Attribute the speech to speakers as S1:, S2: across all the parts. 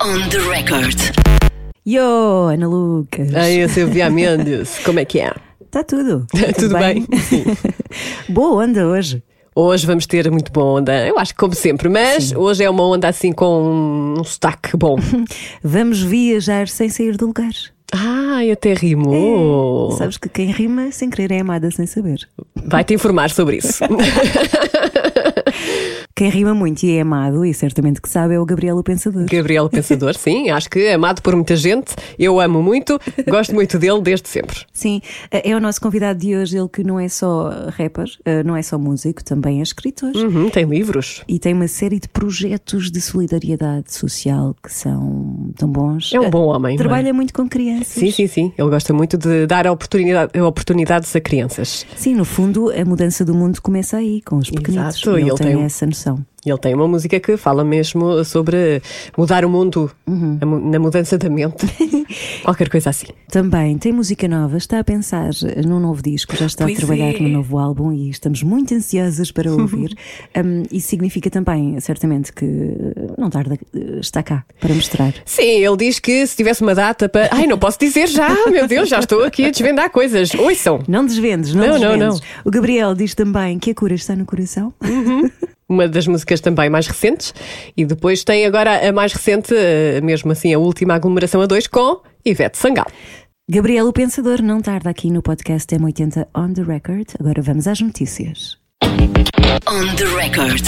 S1: On the record.
S2: Yo, Ana Lucas.
S3: Ai, a Silvia Mendes, como é que é?
S2: Está tudo.
S3: Tudo bem? Sim.
S2: Boa onda hoje.
S3: Hoje vamos ter muito boa onda, eu acho que como sempre, mas hoje é uma onda assim com um sotaque bom.
S2: Vamos viajar sem sair do lugar.
S3: Ai, até rimou.
S2: Sabes que quem rima sem querer é amada sem saber.
S3: Vai-te informar sobre isso.
S2: Quem rima muito e é amado, e certamente que sabe, é o Gabriel o Pensador.
S3: Gabriel Pensador, sim, acho que é amado por muita gente. Eu amo muito, gosto muito dele desde sempre.
S2: Sim, é o nosso convidado de hoje, ele que não é só rapper, eh, não é só músico, também é escritor.
S3: Uhum, tem livros.
S2: E tem uma série de projetos de solidariedade social que são tão bons.
S3: É um bom homem. é?
S2: Trabalha muito com crianças.
S3: Sim, sim, sim. Ele gosta muito de dar oportunidade, oportunidades a crianças.
S2: Sim, no fundo, a mudança do mundo começa aí, com os pequenitos.
S3: Exato,
S2: ele,
S3: ele
S2: tem
S3: tem
S2: essa noção.
S3: E ele tem uma música que fala mesmo sobre mudar o mundo mu- na mudança da mente. Qualquer coisa assim.
S2: Também tem música nova, está a pensar num novo disco, já está
S3: Pois
S2: a trabalhar
S3: é.
S2: num novo álbum e estamos muito ansiosas para ouvir. Um, isso significa também, certamente, que não tarda, está cá para mostrar.
S3: Sim, ele diz que se tivesse uma data para. Ai, não posso dizer já, meu Deus, já estou aqui a desvendar coisas. Ouçam.
S2: Não desvendes, não,
S3: Não, não,
S2: desvendes.
S3: não.
S2: O Gabriel diz também que a cura está no coração.
S3: Uma das músicas também mais recentes. E depois tem agora a mais recente, eh, mesmo assim, a última aglomeração a dois com Ivete Sangal.
S2: Gabriel, o Pensador, não tarda aqui no podcast M80 On The Record. Agora vamos às notícias.
S1: On the record.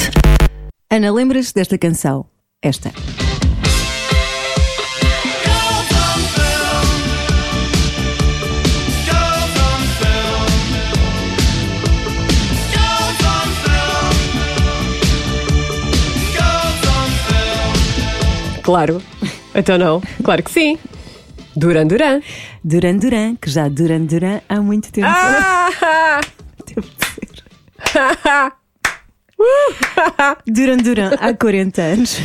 S2: Ana, lembras desta canção? Esta.
S3: Claro. Então não. Claro que sim. Duran Duran.
S2: Duran Duran, que já Duran Duran há muito tempo.
S3: Ah!
S2: Ser. Duran Duran, há 40 anos.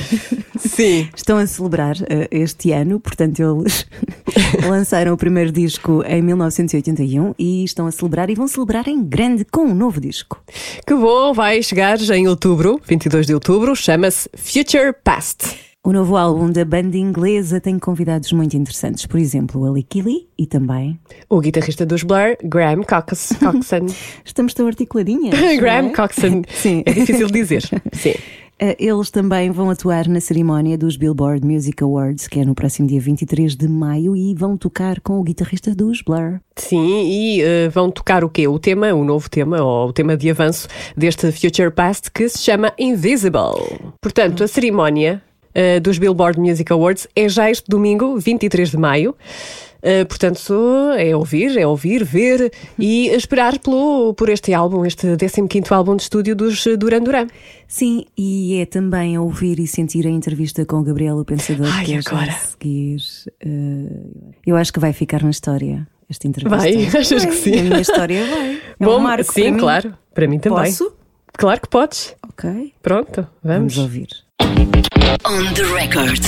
S3: Sim.
S2: Estão a celebrar eh, este ano, portanto, eles lançaram o primeiro disco em 1981 e estão a celebrar e vão celebrar em grande com um novo disco.
S3: Que bom, vai chegar em outubro, 22 de outubro, chama-se Future Past.
S2: O novo álbum da banda inglesa tem convidados muito interessantes, por exemplo, a Licky Lee e também.
S3: O guitarrista dos Blur, Graham Cox- Coxon.
S2: Estamos tão articuladinhas.
S3: Graham
S2: não é?
S3: Coxon.
S2: Sim.
S3: É difícil de dizer. Sim.
S2: Eh, Eles também vão atuar na cerimónia dos Billboard Music Awards, que é no próximo dia 23 de maio, e vão tocar com o guitarrista dos Blur.
S3: Sim, e eh, vão tocar o quê? O tema, o novo tema, ou o tema de avanço deste Future Past, que se chama Invisible. Portanto, a cerimónia eh, dos Billboard Music Awards é já este domingo, 23 de maio. Eh, portanto, é ouvir, é ouvir, ver e esperar pelo, por este álbum, este 15º álbum de estúdio dos eh, Duran Duran.
S2: Sim, e é também ouvir e sentir a entrevista com o Gabriel o Pensador,
S3: Ai,
S2: que é
S3: agora.
S2: seguir. eh, eu acho que vai ficar na história esta entrevista.
S3: Vai? Achas que sim?
S2: A minha história vai. É
S3: Bom,
S2: um marco
S3: sim,
S2: para
S3: claro. Para mim também.
S2: Posso?
S3: Claro que podes.
S2: Ok,
S3: Pronto,
S2: vamos
S3: vamos.
S2: ouvir.
S1: On the record.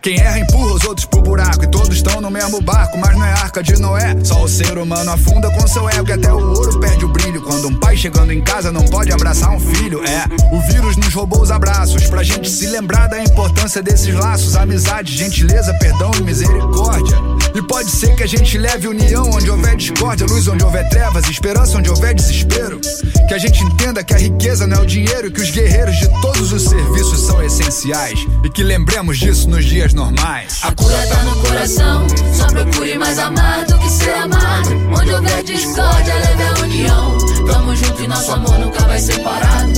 S4: Quem erra empurra os outros pro buraco E todos estão no mesmo barco, mas não é arca de Noé. Só o ser humano afunda com seu ego E até o ouro perde o brilho. Quando um pai chegando em casa não pode abraçar um filho É, o vírus nos roubou os abraços Pra gente se lembrar da importância desses laços. Amizade, gentileza, perdão e misericórdia E pode ser que a gente leve união Onde houver discórdia, luz onde houver trevas Esperança onde houver desespero Que a gente entenda que a riqueza não é o dinheiro que os guerreiros de todos os serviços são essenciais E que lembremos disso nos dias normais
S5: A cura tá no coração, só procure mais amar do que ser amado. Onde houver discórdia, leve a união. Tamo junto e nosso amor nunca vai separado.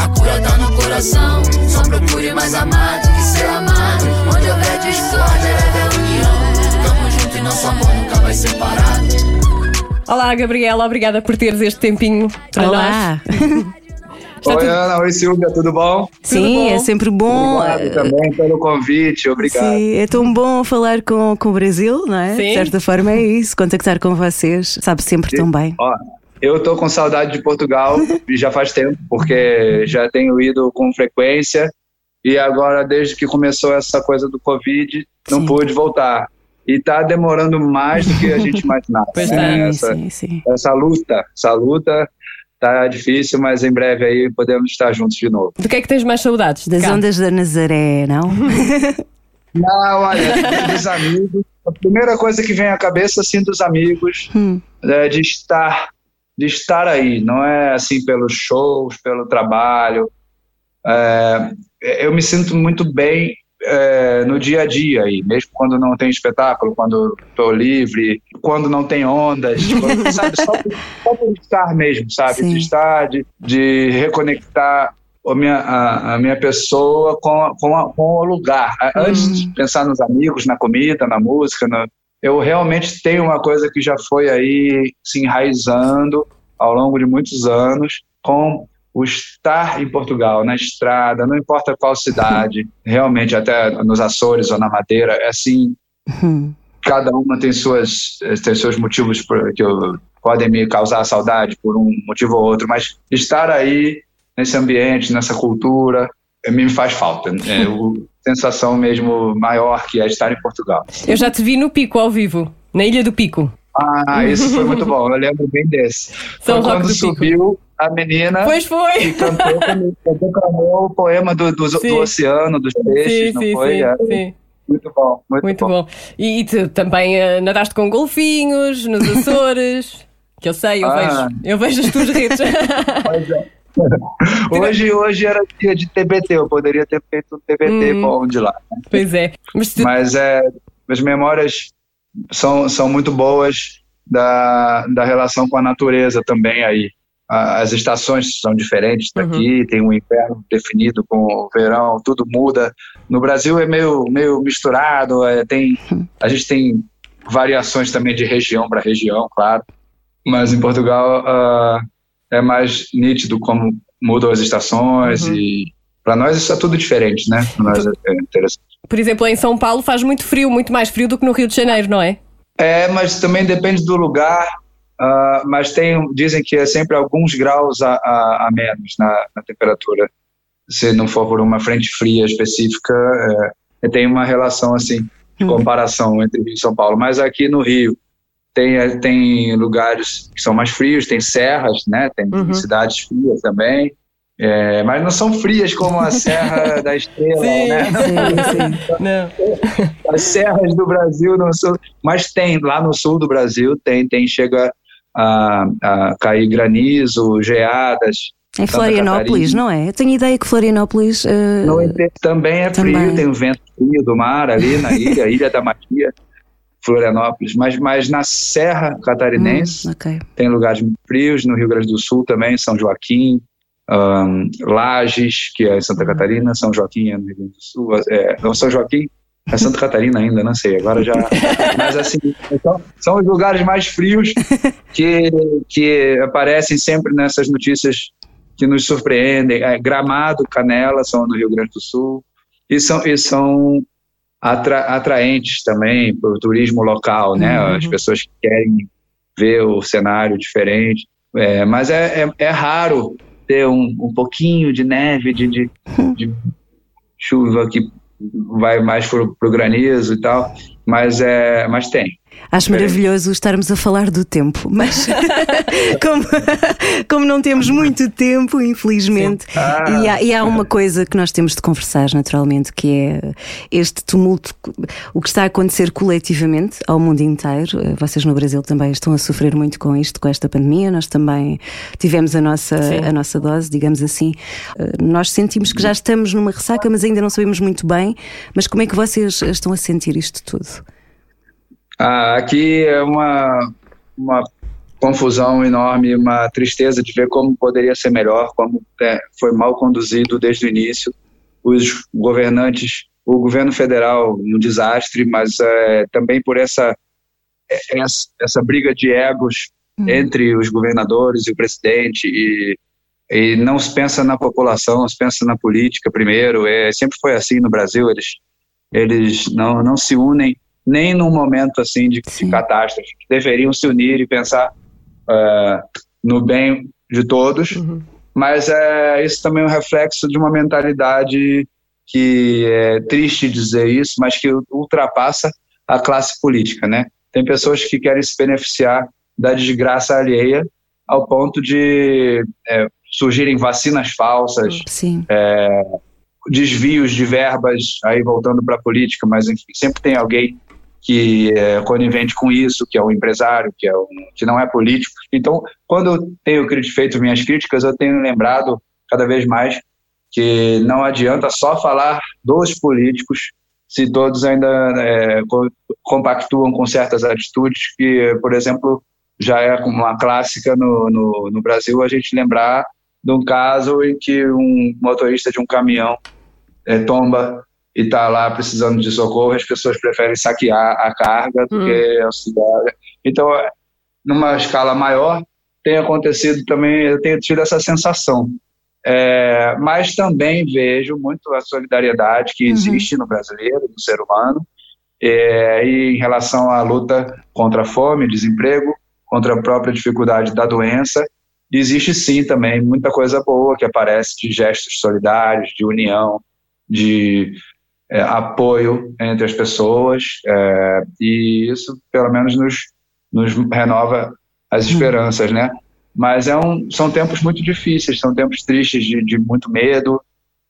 S5: A cura tá no coração, só procure mais amar do que ser amado. Onde houver discórdia, leve a união. Nosso amor nunca vai separado.
S3: Olá, Gabriela, obrigada por teres este tempinho para nós.
S2: Olá!
S3: Está
S6: Oi,
S3: tudo-
S6: Ana. Oi, Silvia. Tudo bom?
S2: Sim,
S3: bom?
S2: é sempre bom.
S6: Obrigado também pelo convite. Obrigado.
S2: Sim, é tão bom falar com, com o Brasil, não é?
S3: Sim.
S2: De certa forma é isso, contactar com vocês, sabe sempre tão bem.
S6: Ó, eu tô com saudade de Portugal e já faz tempo, porque já tenho ido com frequência e agora, desde que começou essa coisa do Covid, não
S2: Sim.
S6: pude voltar. E tá demorando mais do que a gente imaginava.
S3: Pois
S6: né?
S3: tá.
S6: essa,
S2: sim, sim.
S6: essa luta, essa luta tá difícil, mas em breve aí podemos estar juntos de novo.
S3: Do que é que tens mais saudades?
S2: Das
S3: Cá.
S2: ondas da Nazaré, não?
S6: Não, olha, dos amigos. A primeira coisa que vem à cabeça, assim, dos amigos,
S2: Hum.
S6: é de estar, de estar aí. Não é assim pelos shows, pelo trabalho. É, eu me sinto muito bem é, no dia a dia aí, mesmo quando não tem espetáculo, quando estou livre, quando não tem ondas, quando- sabe, só, por- só por estar mesmo, sabe,
S2: Sim.
S6: de estar, de, de reconectar a minha, a, a minha pessoa com, a- com, a- com o lugar. A- Antes de pensar nos amigos, na comida, na música, eu realmente tenho uma coisa que já foi aí se enraizando ao longo de muitos anos com o estar em Portugal, na estrada, não importa qual cidade, realmente até nos Açores ou na Madeira, é assim,
S2: Hum.
S6: cada uma tem suas tem seus motivos que eu- podem me causar saudade por um motivo ou outro, mas estar aí nesse ambiente, nessa cultura, eh, me faz falta. É o sensação mesmo maior que é estar em Portugal.
S3: Eu já te vi no Pico ao vivo, na Ilha do Pico.
S6: Ah, isso foi muito bom. Eu lembro bem desse.
S3: São Roque
S6: quando
S3: do Pico.
S6: A menina
S3: Pois foi!
S6: e cantou, declamou o poema do, do, do oceano, dos peixes,
S3: Sim,
S6: não
S3: sim,
S6: foi?
S3: sim,
S6: É,
S3: sim.
S6: Muito bom, muito,
S3: Muito
S6: bom.
S3: bom. E, e tu também eh, nadaste com golfinhos nos Açores. Que eu sei, eu
S6: Ah.
S3: vejo. Eu vejo as tuas redes.
S6: Pois é. Hoje, hoje era dia de TBT, eu poderia ter feito um TBT
S3: Hum.
S6: bom de lá.
S3: pois é. Mas se-
S6: Mas é, as memórias são, são muito boas da, da relação com a natureza também aí. As estações são diferentes daqui, tem um inverno definido com o verão, tudo muda. No Brasil é meio, meio misturado, é, tem, a gente tem variações também de região para região, claro. Mas em Portugal ah, é mais nítido como mudam as estações e para nós isso é tudo diferente, né? Pra nós é interessante.
S3: por exemplo, em São Paulo faz muito frio, muito mais frio do que no Rio de Janeiro, não é?
S6: É, mas também depende do lugar. Ah, mas tem, dizem que é sempre alguns graus a, a, a menos na, na temperatura. Se não for por uma frente fria específica, é, tem uma relação assim de comparação entre Rio e São Paulo. Mas aqui no Rio tem, tem lugares que são mais frios, tem serras, né? Tem
S3: Uhum.
S6: cidades frias também. É, mas não são frias como a Serra da Estrela,
S3: Sim.
S6: né?
S2: Sim, sim.
S3: Não.
S6: as serras do Brasil no sul, mas tem lá no sul do Brasil tem tem chega a, a cair granizo, geadas.
S2: Em
S6: Santa
S2: Florianópolis, não é? Eu tenho ideia que Florianópolis.
S6: No entanto, também é frio,
S2: Também.
S6: tem o vento frio do mar ali na ilha, Ilha da Magia, Florianópolis, mas mas na Serra Catarinense
S2: hum, ok.
S6: tem lugares frios, no Rio Grande do Sul também, São Joaquim, ahn, Lages, que é em Santa Catarina, São Joaquim é no Rio Grande do Sul, é, não, São Joaquim é Santa Catarina ainda, não sei, agora já. Mas assim, então, são os lugares mais frios que, que aparecem sempre nessas notícias que nos surpreendem. É, Gramado, Canela são no Rio Grande do Sul e são, e são atra, atraentes também para o turismo local, né? As pessoas que querem ver o cenário diferente. É, mas é, é, é raro ter um, um pouquinho de neve, de, de, de chuva que vai mais pro, pro granizo e tal, mas é, mas tem.
S2: Acho maravilhoso estarmos a falar do tempo, mas como, como não temos muito tempo, infelizmente,
S6: Ah.
S2: e, há, e há uma coisa que nós temos de conversar naturalmente, que é este tumulto, o que está a acontecer coletivamente ao mundo inteiro. Eh, Vocês no Brasil também estão a sofrer muito com isto, com esta pandemia. Nós também tivemos a nossa,
S3: Sim.
S2: a nossa dose, digamos assim. Eh, Nós sentimos que já estamos numa ressaca, mas ainda não sabemos muito bem. Mas como é que vocês estão a sentir isto tudo?
S6: Ah, aqui é uma, uma confusão enorme, uma tristeza de ver como poderia ser melhor, como é, foi mal conduzido desde o início. Os governantes, o governo federal, um desastre, mas é, também por essa, essa, essa briga de egos entre os governadores e o presidente e, e não se pensa na população, se pensa na política primeiro. É, sempre foi assim no Brasil, eles, eles não, não se unem nem num momento assim de, de catástrofe. Deveriam se unir e pensar ah, no bem de todos, mas é, isso também é um reflexo de uma mentalidade que é triste dizer isso, mas que ultrapassa a classe política, né? Tem pessoas que querem se beneficiar da desgraça alheia ao ponto de é, surgirem vacinas falsas,
S2: Sim.
S6: é, desvios de verbas, aí voltando para a política, mas enfim, sempre tem alguém que é conivente com isso, que é um empresário, que, é um, que não é político. Então, quando eu tenho feito minhas críticas, eu tenho lembrado cada vez mais que não adianta só falar dos políticos se todos ainda é, compactuam com certas atitudes que, por exemplo, já é uma clássica no, no, no Brasil a gente lembrar de um caso em que um motorista de um caminhão é, tomba e está lá precisando de socorro, as pessoas preferem saquear a carga do hum. que auxiliar. Então, numa escala maior, tem acontecido também, eu tenho tido essa sensação. É, mas também vejo muito a solidariedade que uhum. existe no brasileiro, no ser humano, é, e em relação à luta contra a fome, desemprego, contra a própria dificuldade da doença, existe sim também muita coisa boa que aparece de gestos solidários, de união, de é, apoio entre as pessoas, é, e isso pelo menos nos, nos renova as uhum. esperanças, né? Mas é um, são tempos muito difíceis, são tempos tristes de, de muito medo,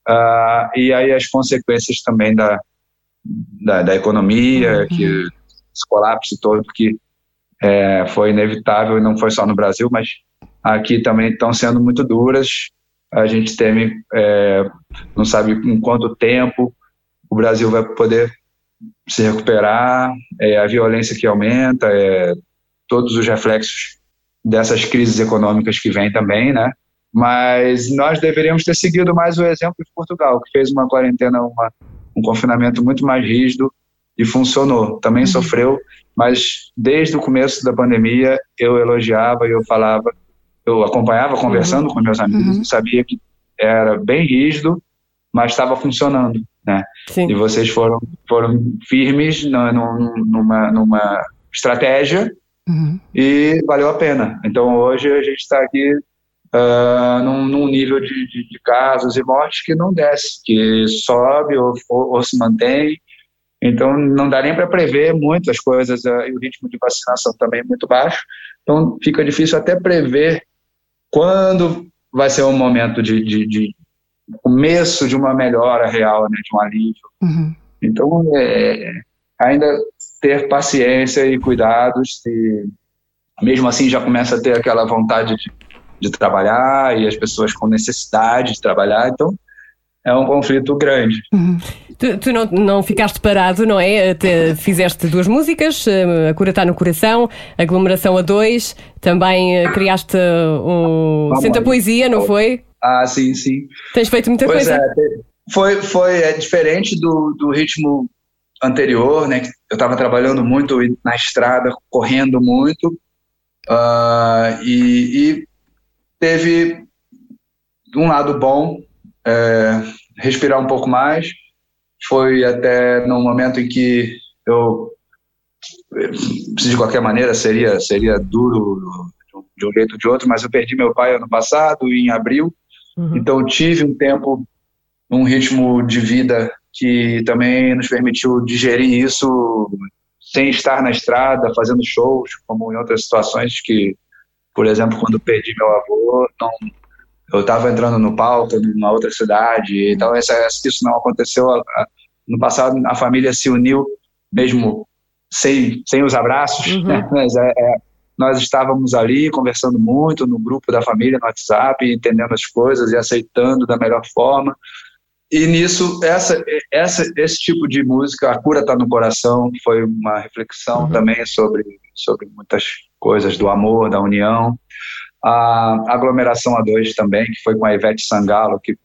S6: uh, e aí as consequências também da, da, da economia, uhum. que esse colapso todo que é, foi inevitável e não foi só no Brasil, mas aqui também estão sendo muito duras. A gente teme, é, não sabe em quanto tempo o Brasil vai poder se recuperar, é, a violência que aumenta, é, todos os reflexos dessas crises econômicas que vêm também, né? Mas nós deveríamos ter seguido mais o exemplo de Portugal, que fez uma quarentena, uma, um confinamento muito mais rígido e funcionou. Também uhum. sofreu, mas desde o começo da pandemia eu elogiava e eu falava, eu acompanhava conversando uhum. com meus amigos uhum. sabia que era bem rígido, mas estava funcionando, né? Sim. E vocês foram foram firmes no, no, numa numa estratégia uhum. e valeu a pena. Então hoje a gente está aqui uh, num, num, nível de, de, de, casos e mortes que não desce, que sobe ou, ou, ou se mantém. Então não dá nem para prever muito as coisas uh, e o ritmo de vacinação também é muito baixo. Então fica difícil até prever quando vai ser o momento de, de, de começo de uma melhora real, né, de um alívio. Uhum. Então, é, ainda ter paciência e cuidados, e mesmo assim já começa a ter aquela vontade de, de trabalhar e as pessoas com necessidade de trabalhar, então é um conflito grande.
S3: Uhum. Tu, tu, não, não ficaste parado, não é? Te, fizeste duas músicas, eh, A Cura Está no Coração, Aglomeração a Dois, também eh, criaste um Senta Poesia, não foi?
S6: Ah, sim, sim.
S3: Tens feito muita
S6: pois
S3: coisa.
S6: É, foi, foi é diferente do, do ritmo anterior, né? Eu estava trabalhando muito na estrada, correndo muito, uh, e, e, teve um lado bom, é, respirar um pouco mais. Foi até no momento em que eu de qualquer maneira seria seria duro de um jeito ou de outro, mas eu perdi meu pai ano passado em abril, uhum. então tive um tempo um ritmo de vida que também nos permitiu digerir isso sem estar na estrada, fazendo shows, como em outras situações que, por exemplo, quando perdi meu avô, não, eu estava entrando no palco numa outra cidade, então essa, isso não aconteceu. No passado, a família se uniu, mesmo sem, sem os abraços, uhum. né? mas é, é, nós estávamos ali conversando muito no grupo da família, no WhatsApp, entendendo as coisas e aceitando da melhor forma. E nisso, essa, essa, esse tipo de música, A Cura Está no Coração, foi uma reflexão uhum. também sobre, sobre muitas coisas do amor, da união. A Aglomeração A2 também, que foi com a Ivete Sangalo, que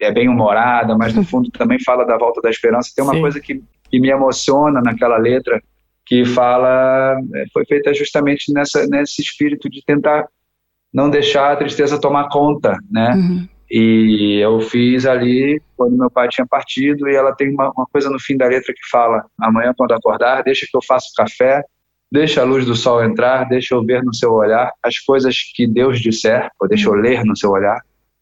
S6: é bem humorada, mas no fundo também fala da volta da esperança. Tem uma Sim. coisa que, que me emociona naquela letra, que fala, é, foi feita justamente nessa, nesse espírito de tentar não deixar a tristeza tomar conta, né? Uhum. E eu fiz ali quando meu pai tinha partido, e ela tem uma, uma, coisa no fim da letra que fala: amanhã, quando acordar, deixa que eu faça o café, deixa a luz do sol entrar, deixa eu ver no seu olhar as coisas que Deus disser, ou deixa eu ler no seu olhar.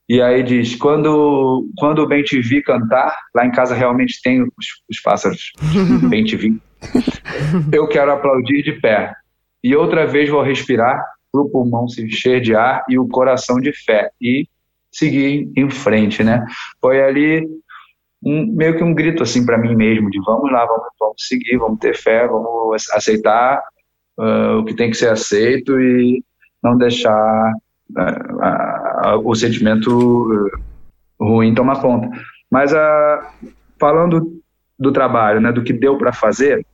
S6: E aí diz: quando, quando bem te vi cantar, lá em casa realmente tem os, os pássaros, bem te vi. Eu quero aplaudir de pé. E outra vez vou respirar para o pulmão se encher de ar e o coração de fé e seguir em frente, né? Foi ali um, meio que um grito assim para mim mesmo de vamos lá, vamos, vamos seguir, vamos ter fé, vamos aceitar uh, o que tem que ser aceito e não deixar uh, uh, o sentimento ruim tomar conta. Mas falando do trabalho, né, do que deu para fazer,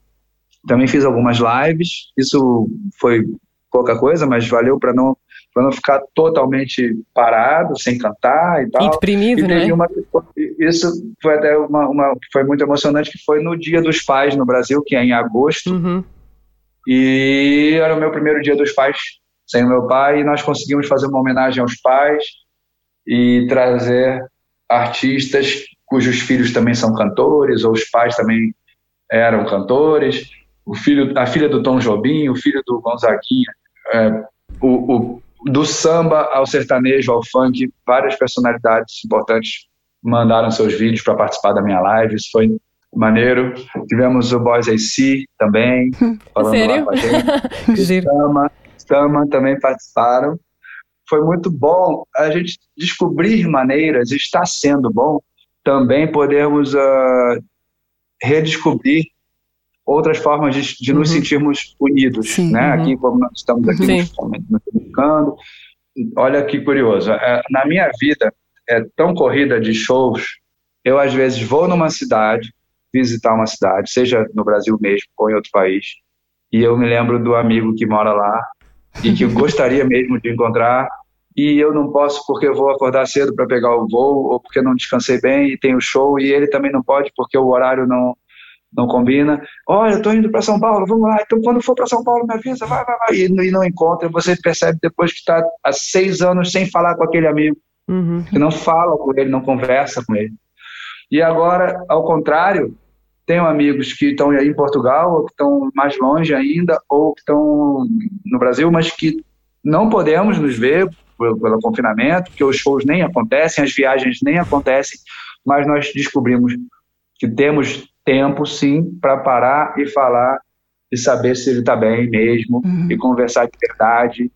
S6: também fiz algumas lives. Isso foi pouca coisa, mas valeu para não para não ficar totalmente parado, sem cantar e tal.
S3: Deprimido, e
S6: né? Uma, isso foi até uma, uma foi muito emocionante, que foi no Dia dos Pais no Brasil, que é em agosto.
S3: Uhum.
S6: E era o meu primeiro Dia dos Pais sem o meu pai, e nós conseguimos fazer uma homenagem aos pais e trazer artistas cujos filhos também são cantores, ou os pais também eram cantores. O filho, a filha do Tom Jobim, o filho do Gonzaguinha, é, o, o, do samba ao sertanejo, ao funk, várias personalidades importantes mandaram seus vídeos para participar da minha live. Isso foi maneiro. Tivemos o Boys AC também, falando
S3: Sério?
S6: lá com a gente. Sama, Sama também participaram. Foi muito bom a gente descobrir maneiras, está sendo bom, também podermos uh, redescobrir outras formas de, de uhum. nos sentirmos unidos, Sim, né? Uhum. Aqui, como nós estamos aqui nos, nos comunicando. Olha que curioso. É, na minha vida, é tão corrida de shows, eu às vezes vou numa cidade, visitar uma cidade, seja no Brasil mesmo ou em outro país, e eu me lembro do amigo que mora lá e que gostaria mesmo de encontrar e eu não posso porque eu vou acordar cedo para pegar o voo ou porque não descansei bem e tem o show e ele também não pode porque o horário não não combina. Olha, eu tô indo para São Paulo, vamos lá. Então, quando for para São Paulo, me avisa, vai, vai, vai. E, não encontra, você percebe depois que está há seis anos sem falar com aquele amigo,
S3: uhum.
S6: que não fala com ele, não conversa com ele. E agora, ao contrário, tenho amigos que estão aí em Portugal, ou que estão mais longe ainda, ou que estão no Brasil, mas que não podemos nos ver pelo, pelo confinamento, que os shows nem acontecem, as viagens nem acontecem, mas nós descobrimos que temos tempo, sim, para parar e falar e saber se ele está bem mesmo uhum. e conversar de verdade,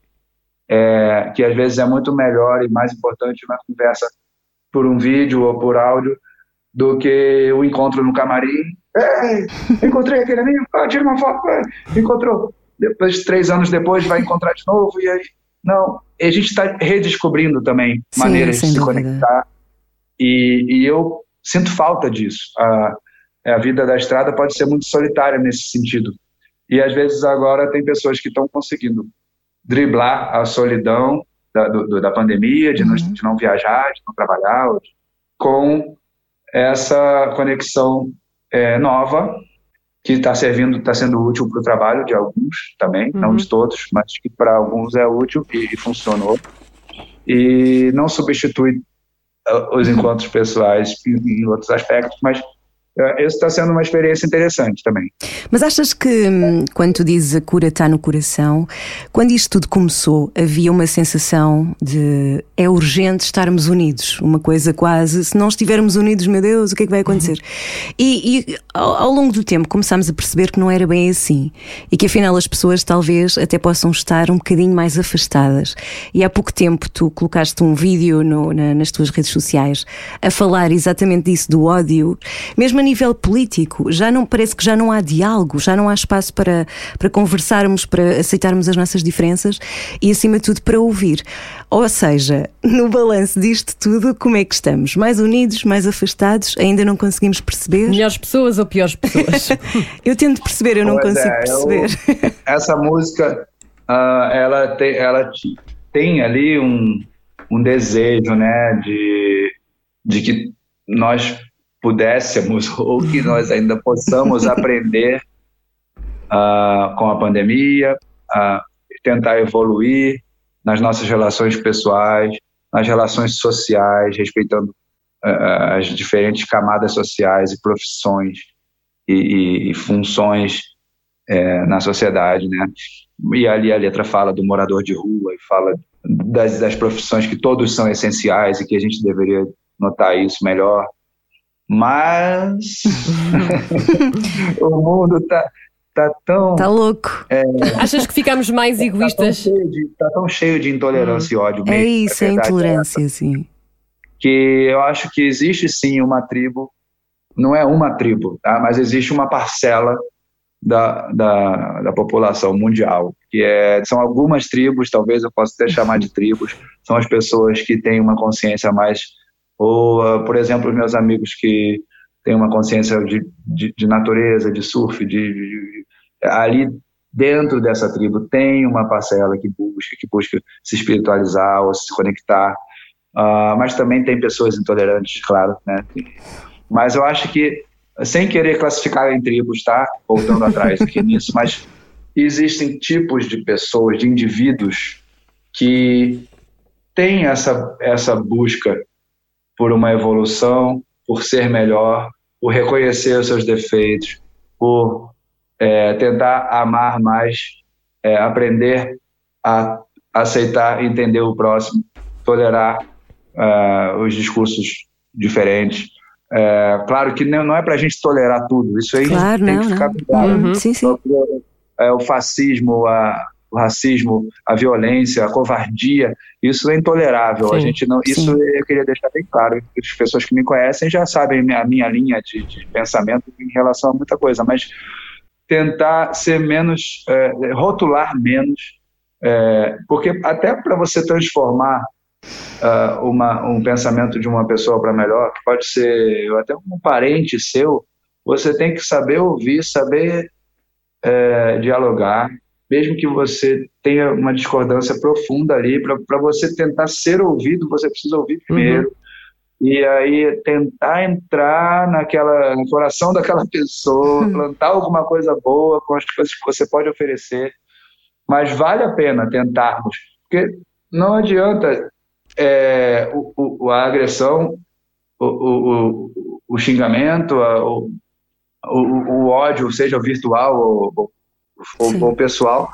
S6: é, que às vezes é muito melhor e mais importante uma conversa por um vídeo ou por áudio do que o encontro no camarim. Ei, encontrei aquele amigo, ah, tira uma foto, encontrou. Depois, três anos depois, vai encontrar de novo e aí. Não, a gente está redescobrindo também sim, maneiras de se dúvida. conectar e, e, eu sinto falta disso. É, a vida da estrada pode ser muito solitária nesse sentido. E às vezes agora tem pessoas que estão conseguindo driblar a solidão da, do, da pandemia, de, uhum. não, de, não, viajar, de não trabalhar, com essa conexão é, nova que está servindo, está sendo útil para o trabalho de alguns também, uhum. não de todos, mas que para alguns é útil e, e funcionou. E não substitui os encontros pessoais em, outros aspectos, mas isso está sendo uma experiência interessante também.
S2: Mas achas que, hum, quando tu dizes a cura está no coração, quando isto tudo começou, havia uma sensação de é urgente estarmos unidos? Uma coisa quase, se não estivermos unidos, meu Deus, o que é que vai acontecer? Uhum. E, e ao, ao, longo do tempo começámos a perceber que não era bem assim e que afinal as pessoas talvez até possam estar um bocadinho mais afastadas. E há pouco tempo tu colocaste um vídeo no, na, nas tuas redes sociais a falar exatamente disso, do ódio, mesmo a nível político, já não parece que já não há diálogo, já não há espaço para, para conversarmos, para aceitarmos as nossas diferenças e, acima de tudo, para ouvir. Ou seja, no balanço disto tudo, como é que estamos? Mais unidos, mais afastados? Ainda não conseguimos perceber?
S3: Melhores pessoas ou piores pessoas?
S2: eu tento perceber, eu não pois consigo é, perceber.
S6: Eu, essa música, uh, ela, tem, ela tem ali um, um desejo, né, de, de que nós pudéssemos ou que nós ainda possamos aprender uh, com a pandemia, uh, tentar evoluir nas nossas relações pessoais, nas relações sociais, respeitando uh, as diferentes camadas sociais e profissões e, e, e funções é, na sociedade, né? E ali a letra fala do morador de rua e fala das, das profissões que todos são essenciais e que a gente deveria notar isso melhor mas o mundo está tá tão.
S2: Está louco.
S3: Achas que ficamos mais
S6: Tá tão,
S3: egoístas?
S6: cheio de, tá tão cheio de intolerância e ódio mesmo.
S2: É isso, é
S6: verdade
S2: intolerância, sim.
S6: que eu acho que existe sim uma tribo, não é uma tribo, tá? mas existe uma parcela da, da, da população mundial, que é, são algumas tribos, talvez eu possa até chamar de tribos, são as pessoas que têm uma consciência mais, ou, ah, por exemplo, os meus amigos que têm uma consciência de, de, de natureza, de surf, de, de- ali dentro dessa tribo tem uma parcela que busca, que busca se espiritualizar ou se conectar, ah, mas também tem pessoas intolerantes, claro, né? Mas eu acho que, sem querer classificar em tribos, tá? Voltando atrás aqui nisso, mas existem tipos de pessoas, de indivíduos que têm essa, essa busca por uma evolução, por ser melhor, por reconhecer os seus defeitos, por é, tentar amar mais, é, aprender a aceitar, entender o próximo, tolerar ah, os discursos diferentes. É, claro que não não é para a gente tolerar tudo, isso aí
S2: Claro,
S6: tem
S2: não,
S6: que ficar
S2: não.
S6: claro.
S2: Uhum, Sim, sim.
S6: É, o fascismo, a- o racismo, a violência, a covardia, isso é intolerável. A
S3: Sim.
S6: gente não, isso
S2: Sim.
S6: eu queria deixar bem claro. As pessoas que me conhecem já sabem a minha linha de, de pensamento em relação a muita coisa, mas tentar ser menos, é, rotular menos, é, porque até para você transformar ah, uma, um pensamento de uma pessoa para melhor, que pode ser até um parente seu, você tem que saber ouvir, saber é, dialogar, mesmo que você tenha uma discordância profunda ali, para você tentar ser ouvido, você precisa ouvir primeiro. E aí tentar entrar naquela, no coração daquela pessoa, plantar alguma coisa boa com as coisas que você pode oferecer. Mas vale a pena tentarmos, porque não adianta é, o, o- a agressão, o, o, o, xingamento, a- o, o, o ódio, seja virtual ou,
S2: Sim.
S6: ou pessoal,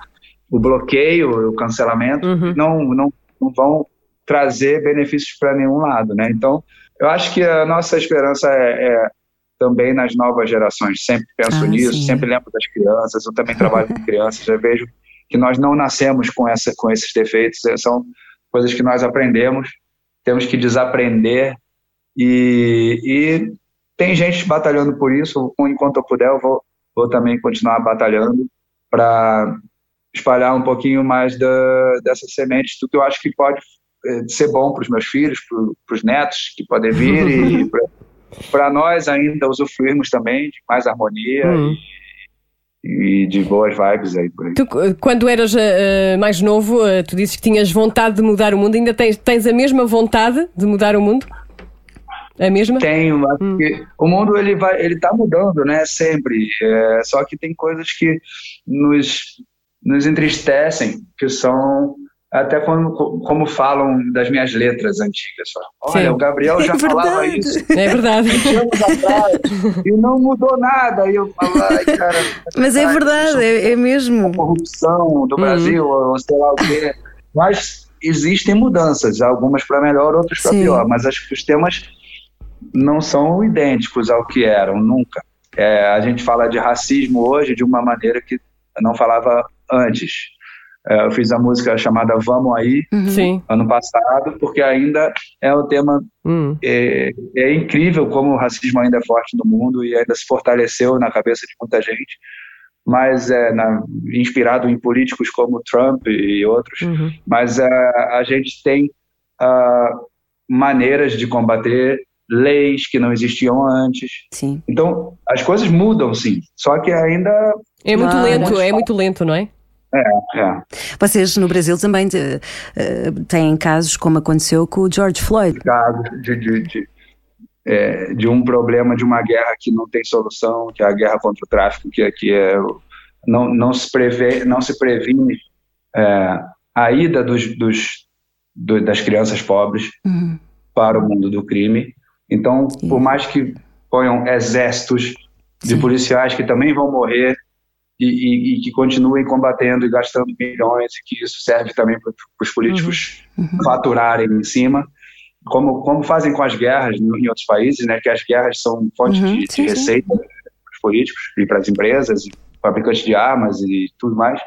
S6: o bloqueio, o cancelamento,
S3: Uhum.
S6: não, não, não vão trazer benefícios para nenhum lado, né? Então, eu acho que a nossa esperança é, é também nas novas gerações. Sempre penso
S2: Ah,
S6: nisso,
S2: sim.
S6: sempre lembro das crianças. Eu também trabalho com crianças, já vejo que nós não nascemos com essa, com esses defeitos. eh, São coisas que nós aprendemos, temos que desaprender e, e tem gente batalhando por isso. Enquanto eu puder, eu vou, vou também continuar batalhando para espalhar um pouquinho mais da, dessas sementes do que eu acho que pode eh, ser bom para os meus filhos, para os netos que podem vir e para nós ainda usufruirmos também de mais harmonia
S3: Hum.
S6: e, e de boas vibes aí por aí.
S3: Tu, quando eras eh, mais novo, eh, tu dizes que tinhas vontade de mudar o mundo. Ainda tens, tens a mesma vontade de mudar o mundo? A mesma?
S6: Tenho, acho que o mundo ele vai, ele está mudando, né? Sempre. É, só que tem coisas que nos nos entristecem, que são até como, como falam das minhas letras antigas. Olha,
S3: Sim.
S6: o Gabriel já
S2: É
S6: falava isso
S3: É verdade.
S6: anos atrás e não mudou nada. E eu falo, ai, cara.
S2: Mas é verdade, é, é mesmo.
S6: corrupção do Brasil, ou sei lá o quê. Mas existem mudanças, algumas para melhor, outras para pior. Mas acho que os temas não são idênticos ao que eram, nunca. É, a gente fala de racismo hoje de uma maneira que não falava antes. É, eu fiz a música chamada Vamos Aí,
S3: Sim.
S6: ano passado, porque ainda é um tema
S3: Hum.
S6: é, é incrível como o racismo ainda é forte no mundo e ainda se fortaleceu na cabeça de muita gente, mas é na- inspirado em políticos como Trump e outros.
S3: Uhum.
S6: Mas ah, a gente tem ah, maneiras de combater leis que não existiam antes.
S2: Sim.
S6: Então as coisas mudam, sim. Só que ainda
S3: É muito
S2: Claro.
S3: lento, é muito lento, não é?
S6: é,
S2: Vocês no Brasil também eh, têm casos como aconteceu com o George Floyd.
S6: caso de, de, de, é, de um problema de uma guerra que não tem solução, que é a guerra contra o tráfico, que, que é, o- não, não, se prevê, não se previne é, a ida dos, dos, do- das crianças pobres
S2: Uhum.
S6: para o mundo do crime. Então,
S2: Sim.
S6: por mais que ponham exércitos de
S2: Sim.
S6: policiais que também vão morrer e, e- e que continuem combatendo e gastando milhões, e que isso serve também para os políticos faturarem em cima, como, como fazem com as guerras em outros países, né, que as guerras são fonte
S2: Uhum,
S6: de, de
S2: sim,
S6: receita para os políticos e para as empresas, fabricantes de armas e tudo mais.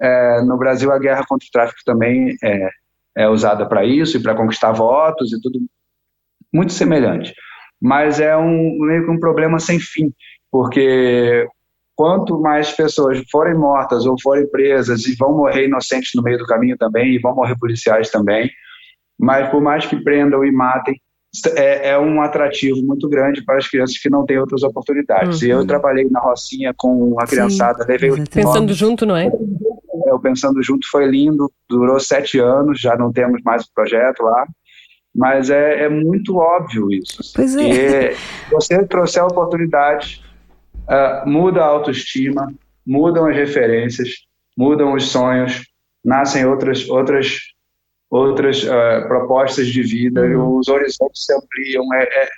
S6: É, no Brasil, a guerra contra o tráfico também é, é usada para isso e para conquistar votos e tudo muito semelhante. Mas é um meio que um problema sem fim, porque quanto mais pessoas forem mortas ou forem presas e vão morrer inocentes no meio do caminho também, e vão morrer policiais também, mas por mais que prendam e matem, é, é, um atrativo muito grande para as crianças que não têm outras oportunidades. Uhum. E eu uhum. trabalhei na Rocinha com a criançada,
S3: levei o Pensando junto, não é?
S6: é? O Pensando Junto foi lindo, durou sete anos, já não temos mais o projeto lá, mas é, é muito óbvio isso.
S2: Pois é.
S6: E você trouxer oportunidades, uh, muda a autoestima, mudam as referências, mudam os sonhos, nascem outras, outras outras uh, propostas de vida, uhum. os horizontes se ampliam, é, é,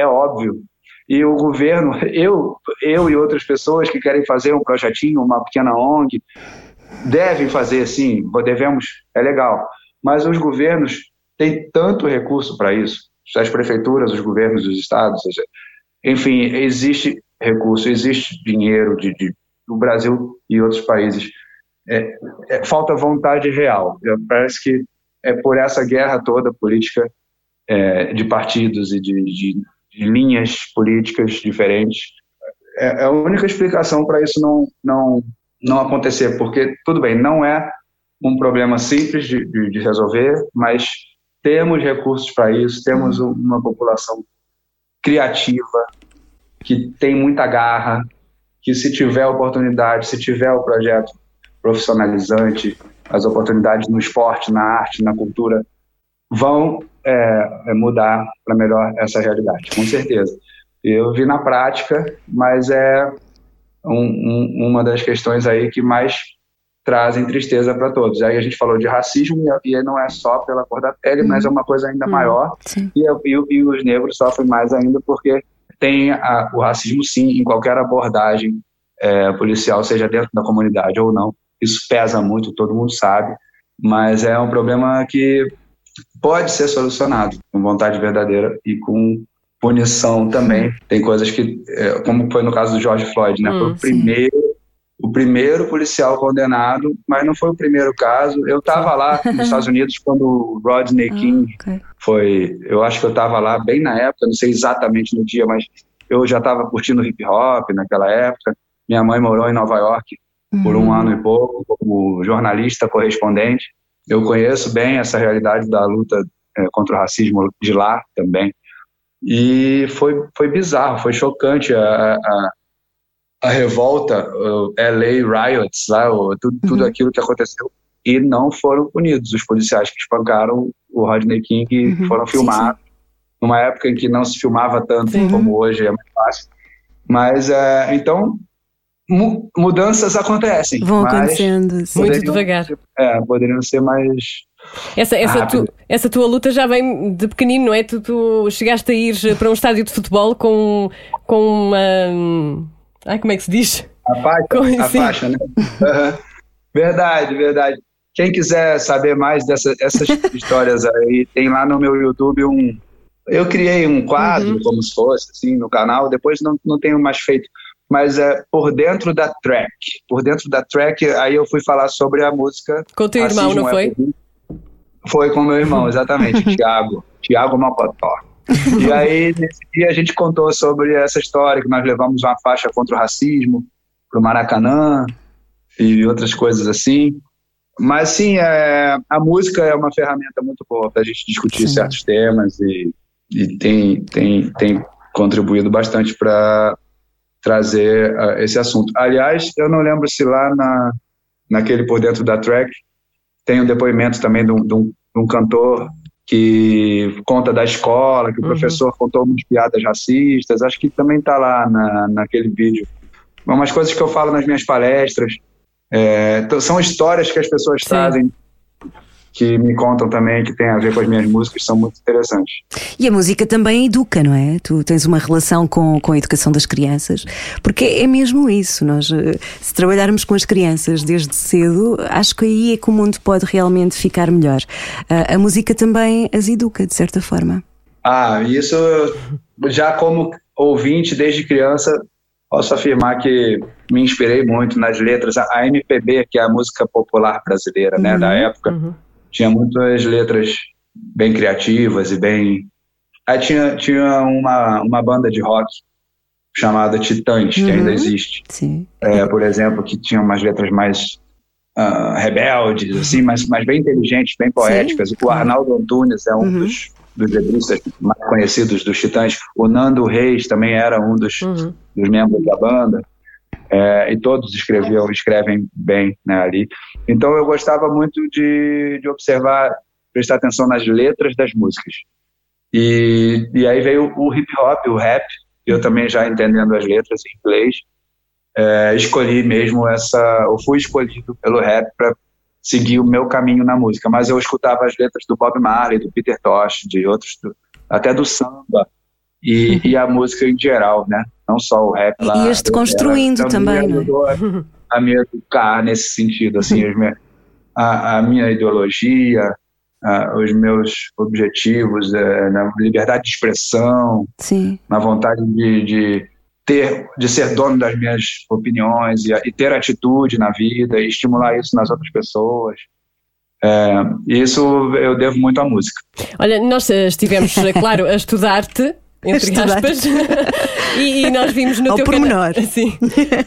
S6: é, óbvio. E o governo, eu, eu e outras pessoas que querem fazer um projetinho, uma pequena ONG, devem fazer sim, devemos, é legal. Mas os governos têm tanto recurso para isso, as prefeituras, os governos dos estados, enfim, existe recurso, existe dinheiro de, de do Brasil e outros países. É, é, falta vontade real. Parece que é por essa guerra toda política é, de partidos e de, de, de, linhas políticas diferentes. É, é a única explicação para isso não, não, não acontecer, porque, tudo bem, não é um problema simples de, de resolver, mas temos recursos para isso, temos uma população criativa, que tem muita garra, que se tiver oportunidade, se tiver o projeto profissionalizante, as oportunidades no esporte, na arte, na cultura vão é, é mudar para melhor essa realidade, com certeza. Eu vi na prática, mas é um, um, uma das questões aí que mais trazem tristeza para todos. Aí a gente falou de racismo e, não é só pela cor da pele, uhum. mas é uma coisa ainda uhum. maior. E, e, e, os negros sofrem mais ainda porque tem a, o racismo sim em qualquer abordagem é, policial, seja dentro da comunidade ou não. Isso pesa muito, todo mundo sabe, mas é um problema que pode ser solucionado com vontade verdadeira e com punição também. Tem coisas que, é, como foi no caso do George Floyd, né? Hum, foi o primeiro, o primeiro policial condenado, mas não foi o primeiro caso. Eu estava lá nos Estados Unidos quando o Rodney ah, King okay. foi. Eu acho que eu estava lá bem na época, não sei exatamente no dia, mas eu já estava curtindo hip hop naquela época. Minha mãe morou em Nova York por um uhum. ano e pouco como jornalista correspondente. Eu conheço bem essa realidade da luta é, contra o racismo de lá também. E foi, foi bizarro, foi chocante a, a, a revolta, o LA Riots, lá, o, tudo, uhum. tudo aquilo que aconteceu. E não foram punidos os policiais que espancaram o Rodney King uhum. foram filmados. Sim, sim. Numa época em que não se filmava tanto como hoje, é mais fácil. Mas, é, então, mudanças acontecem.
S2: Vão acontecendo.
S3: Muito devagar.
S6: É, poderiam ser mais.
S3: Essa, essa, tu, essa tua luta já vem de pequenino, não é? Tu, tu chegaste a ir para um estádio de futebol com, com uma. Ai, como é que se diz?
S6: A faixa, a faixa né? Verdade, verdade. Quem quiser saber mais dessas histórias aí, tem lá no meu YouTube um. Eu criei um quadro, uhum. como se fosse, assim, no canal, depois não, não tenho mais feito mas é por dentro da track. Por dentro da track, aí eu fui falar sobre a música.
S3: Com teu irmão, não foi?
S6: Foi com meu irmão, exatamente, Tiago, Tiago Mocotó. E aí, nesse dia, a gente contou sobre essa história, que nós levamos uma faixa contra o racismo para o Maracanã e outras coisas assim. Mas, sim, é, a música é uma ferramenta muito boa para a gente discutir sim. certos temas e, e tem, tem, tem contribuído bastante para trazer uh, esse assunto. Aliás, eu não lembro se lá na, naquele por dentro da track tem um depoimento também de um, de um, de um cantor que conta da escola, que o uhum. professor contou umas piadas racistas, acho que também está lá na, naquele vídeo. Umas coisas que eu falo nas minhas palestras, é, são histórias que as pessoas Sim. trazem que me contam também, que tem a ver com as minhas músicas, são muito interessantes.
S2: E a música também educa, não é? Tu tens uma relação com, com a educação das crianças, porque é mesmo isso. Nós, eh, se trabalharmos com as crianças desde cedo, acho que aí é que o mundo pode realmente ficar melhor. A, a música também as educa, de certa forma.
S6: Ah, isso já como ouvinte desde criança, posso afirmar que me inspirei muito nas letras. A MPB, que é a música popular brasileira, né, da época,
S3: uhum.
S6: Tinha muitas letras bem criativas e bem. Aí tinha, tinha uma, uma banda de rock chamada Titãs, que ainda existe.
S2: Sim.
S6: É, por exemplo, que tinha umas letras mais ah, rebeldes, assim, mas, mas bem inteligentes, bem poéticas. O Arnaldo Antunes é um dos, dos letristas mais conhecidos dos Titãs. O Nando Reis também era um dos,
S3: Uhum.
S6: dos membros da banda. É, e todos escreviam, escrevem bem né, ali. Então eu gostava muito de, de observar, prestar atenção nas letras das músicas. E, e aí veio o hip hop, o rap, eu também já entendendo as letras em inglês, é, escolhi mesmo essa, eu fui escolhido pelo rap para seguir o meu caminho na música, mas eu escutava as letras do Bob Marley, do Peter Tosh, de outros, do- até do samba e, e a música em geral, né? Não só o rap
S2: E
S6: lá.
S2: este
S6: eu-
S2: construindo
S6: ela
S2: também, é?
S6: ajudou a, a me educar nesse sentido, assim, me- a, a minha ideologia, a- os meus objetivos, é, na liberdade de expressão,
S2: Sim.
S6: na vontade de, de ter, de ser dono das minhas opiniões e, e ter atitude na vida e estimular isso nas outras pessoas. É, isso eu devo muito à música.
S3: Olha, nós eh, estivemos, eh, claro, a estudar-te. Entre aspas, e, e nós vimos no
S2: Ao
S3: teu
S2: pormenor.
S3: canal. Sim,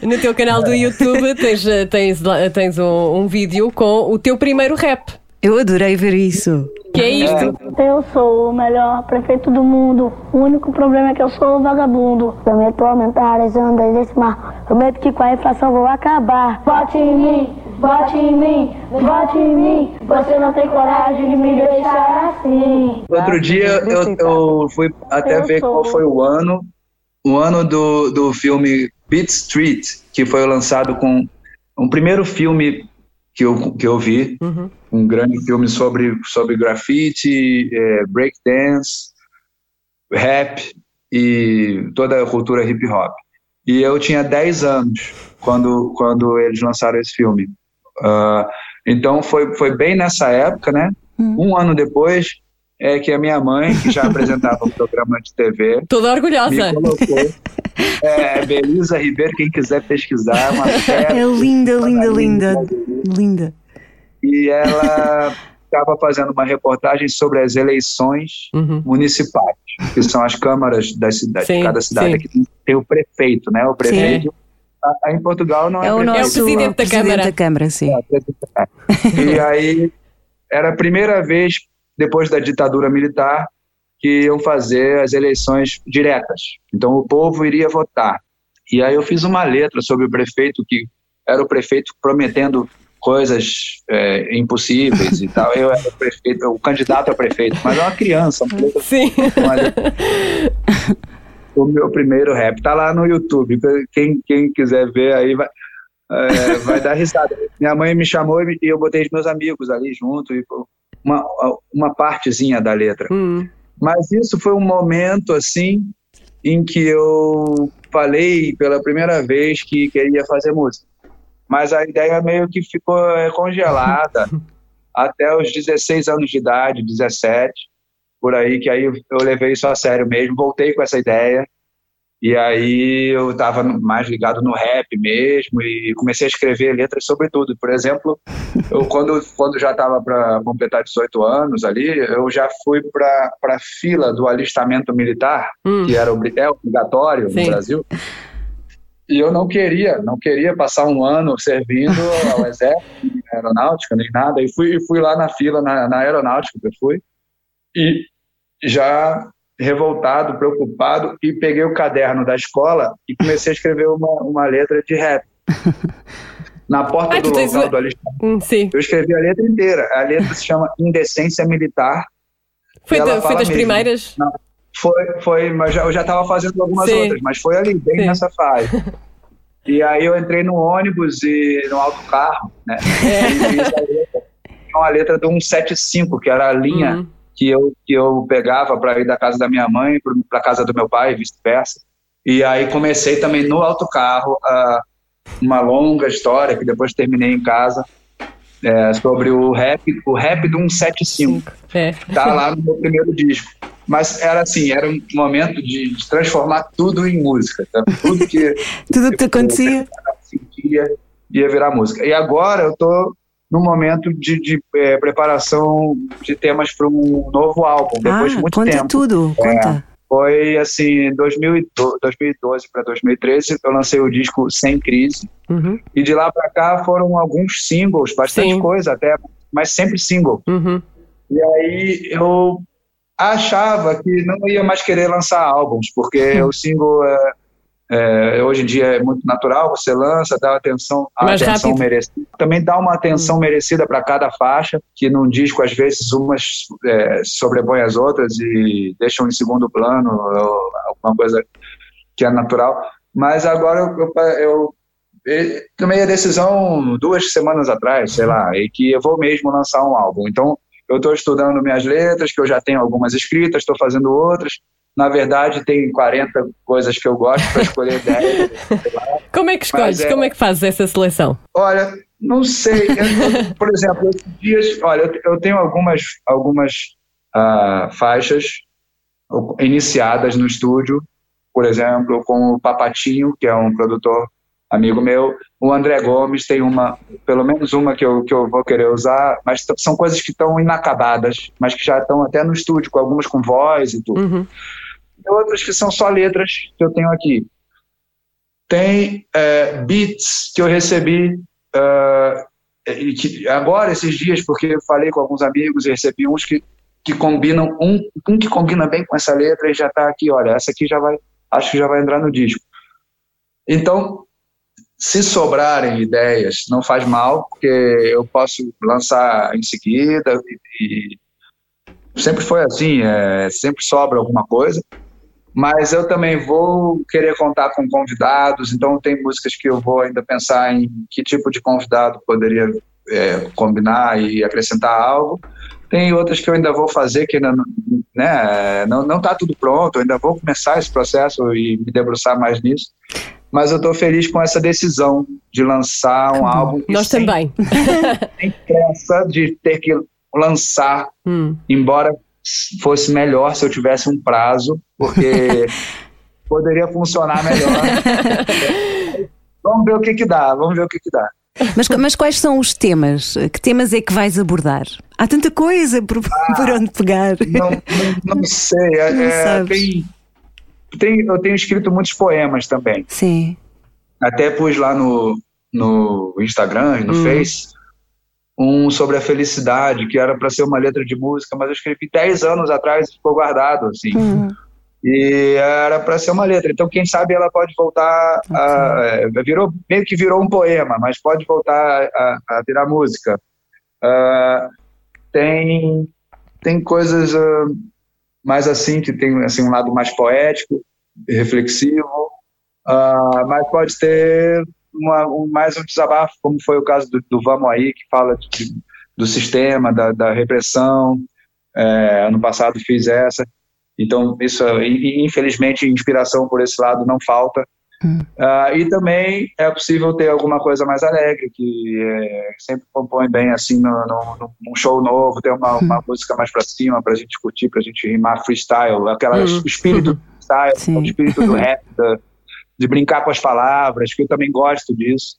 S3: no teu canal do YouTube tens, eh, tens, lá- tens um, um vídeo com o teu primeiro rap.
S2: Eu adorei ver isso.
S3: Que é isto?
S7: Eu sou o melhor prefeito do mundo. O único problema é que eu sou um vagabundo. Prometo aumentar as ondas desse mar. Prometo que com a inflação vou acabar. Vote em mim, vote em mim, vote em mim. Você não tem coragem de me deixar assim.
S6: Outro dia eu, eu fui até
S7: Eu
S6: ver
S7: sou-
S6: qual foi o ano, o ano do, do filme Beat Street, que foi lançado com um primeiro filme que eu, que eu vi, um grande filme sobre, sobre grafite, eh, breakdance, rap e toda a cultura hip hop. E eu tinha 10 anos quando, quando eles lançaram esse filme. Ah, então foi, foi bem nessa época, né? Um ano depois é que a minha mãe, que já apresentava um programa de TV,
S3: Toda
S6: me
S3: orgulhosa.
S6: colocou. É, Belisa Ribeiro, quem quiser pesquisar, é uma fera.
S2: É linda, linda, linda. Linda.
S6: E ela estava fazendo uma reportagem sobre as eleições
S3: Uhum.
S6: municipais, que são as câmaras da cidade,
S3: Sim,
S6: de cada cidade.
S3: sim.
S6: Aqui tem, tem o prefeito, né? O prefeito. A- Em Portugal não é,
S2: É o nosso
S3: presidente da Câmara.
S2: da Câmara, sim.
S6: E aí era a primeira vez, depois da ditadura militar, que iam fazer as eleições diretas. Então o povo iria votar. E aí eu fiz uma letra sobre o prefeito, que era o prefeito prometendo coisas é, impossíveis e tal. Eu era o prefeito, o candidato a prefeito, mas é uma criança. Uma letra,
S3: Sim.
S6: uma letra. o meu primeiro rap tá lá no YouTube. Quem, quem quiser ver aí vai, é, vai dar risada. Minha mãe me chamou e eu botei os meus amigos ali junto e uma, uma partezinha da letra.
S3: Hum.
S6: Mas isso foi um momento assim em que eu falei pela primeira vez que queria fazer música. Mas a ideia meio que ficou é, congelada até os 16 anos de idade, 17, por aí, que aí eu levei isso a sério mesmo, voltei com essa ideia. E aí eu estava mais ligado no rap mesmo e comecei a escrever letras sobre tudo. Por exemplo, eu quando, quando já estava para completar 18 anos ali, eu já fui para a fila do alistamento militar,
S3: Hum.
S6: que era é obrigatório
S3: Sim.
S6: no Brasil. E eu não queria, não queria passar um ano servindo ao exército, na aeronáutica, nem nada. E fui, fui lá na fila, na, na aeronáutica que eu fui, e já revoltado, preocupado, e peguei o caderno da escola e comecei a escrever uma, uma letra de rap. Na porta do
S3: tens
S6: local
S3: o-
S6: do alistamento.
S3: Hum, Sim.
S6: Eu escrevi a letra inteira. A letra se chama Indecência Militar.
S3: Foi, da- foi das
S6: mesmo.
S3: primeiras?
S6: Não, foi, foi, mas eu já estava fazendo algumas
S3: Sim.
S6: outras, mas foi ali, bem
S3: Sim.
S6: nessa fase. E aí eu entrei no ônibus e no autocarro, né?
S3: É.
S6: E fiz a letra, uma letra do 175, que era a linha
S3: Uhum.
S6: Que, eu, que eu pegava para ir da casa da minha mãe para casa do meu pai, e vice-versa. E aí comecei também no autocarro a, uma longa história que depois terminei em casa é, sobre o rap, o rap do 175
S3: É.
S6: tá lá no meu primeiro disco. Mas era assim, era um momento de, de transformar tudo em música. Tá? Tudo que
S2: Tudo que te acontecia.
S6: ia virar música. E agora eu tô no momento de, de, eh, preparação de temas para um novo álbum, depois
S2: ah,
S6: de muito
S2: conta
S6: tempo.
S2: tudo, conta.
S6: Foi assim, em 2012, 2012 para 2013, eu lancei o disco Sem Crise.
S3: Uhum.
S6: E de lá para cá foram alguns singles, bastante
S3: Sim.
S6: coisa até, mas sempre single.
S3: Uhum.
S6: E aí eu achava que não ia mais querer lançar álbuns, porque o single é, é, hoje em dia é muito natural, você lança, dá atenção, a
S3: Mais
S6: atenção
S3: rápido.
S6: merecida. Também dá uma atenção merecida para cada faixa, que num disco às vezes umas é, sobrepõem as outras e deixam em segundo plano ou alguma coisa que é natural. Mas agora eu, eu, eu eu tomei a decisão duas semanas atrás, sei lá, e que eu vou mesmo lançar um álbum. Então, eu estou estudando minhas letras, que eu já tenho algumas escritas, estou fazendo outras. Na verdade, tem 40 coisas que eu gosto para escolher 10. sei lá.
S3: Como é que escolhes?
S6: Mas é-
S3: Como é que fazes essa seleção?
S6: Olha, não sei. Eu- por exemplo, esses dias, olha, eu, tenho algumas, algumas ah, faixas iniciadas no estúdio, por exemplo, com o Papatinho, que é um produtor amigo meu. O André Gomes tem uma, pelo menos uma que eu, que eu vou querer usar, mas são coisas que estão inacabadas, mas que já estão até no estúdio, com algumas com voz e tudo.
S3: Uhum.
S6: Outras que são só letras que eu tenho aqui. Tem é, beats que eu recebi e que agora, esses dias, porque eu falei com alguns amigos e recebi uns que, que combinam, um, um que combina bem com essa letra e já está aqui, olha, essa aqui já vai, acho que já vai entrar no disco. Então, se sobrarem ideias, não faz mal, porque eu posso lançar em seguida e, e sempre foi assim, é, sempre sobra alguma coisa mas eu também vou querer contar com convidados, então tem músicas que eu vou ainda pensar em que tipo de convidado poderia é, combinar e acrescentar algo. Tem outras que eu ainda vou fazer que ainda não, né, não, não tá tudo pronto, eu ainda vou começar esse processo e me debruçar mais nisso. Mas eu estou feliz com essa decisão de lançar um álbum. e
S3: Nós
S6: sem-
S3: também.
S6: Sem pressa de ter que lançar
S3: Hum.
S6: embora fosse melhor se eu tivesse um prazo, porque poderia funcionar melhor. vamos ver o que que dá, vamos ver o que que dá.
S2: Mas, mas quais são os temas? Que temas é que vais abordar? Há tanta coisa por, por onde pegar.
S6: Não, não, não sei, é-
S2: Não
S6: é, tem, tem, eu tenho escrito muitos poemas também.
S2: Sim.
S6: Até pus lá no, no Instagram e no
S3: Hum.
S6: Face um sobre a felicidade, que era para ser uma letra de música, mas eu escrevi 10 anos atrás e ficou guardado, assim.
S2: Hum.
S6: E era para ser uma letra. Então, quem sabe ela pode voltar a. é, virou, meio que virou um poema, mas pode voltar a, a virar música. Ah, tem, tem coisas ah, mais assim, que tem assim, um lado mais poético, reflexivo, ah, mas pode ter uma- um, mais um desabafo, como foi o caso do, do Vamos Aí, que fala de- do sistema, da, da repressão. É, ano passado fiz essa. Então, isso, infelizmente, inspiração por esse lado não falta.
S2: Hum.
S6: Ah, e também é possível ter alguma coisa mais alegre, que é, sempre compõe bem assim no, num show novo, ter uma, uma música mais pra cima pra gente curtir, pra gente rimar freestyle, aquela
S3: Uhum.
S6: o espírito do freestyle,
S2: Sim.
S6: o espírito do rap, da- de brincar com as palavras, que eu também gosto disso.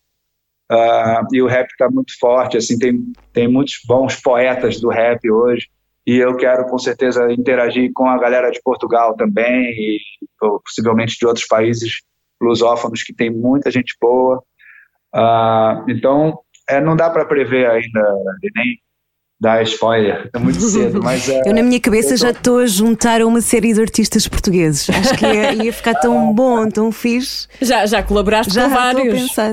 S6: Ah, e o rap está muito forte, assim, tem, tem muitos bons poetas do rap hoje, e eu quero com certeza interagir com a galera de Portugal também, e possivelmente de outros países lusófonos que tem muita gente boa. Ah, então, é, não dá para prever ainda, nem dar spoiler, é muito cedo, mas é,
S2: Eu, na minha cabeça,
S6: eu
S2: já estou a juntar uma série de artistas portugueses. Acho que ia, ia ficar tão bom, tão fixe.
S3: Já, já colaboraste
S2: Já
S3: com vários.
S2: pensar.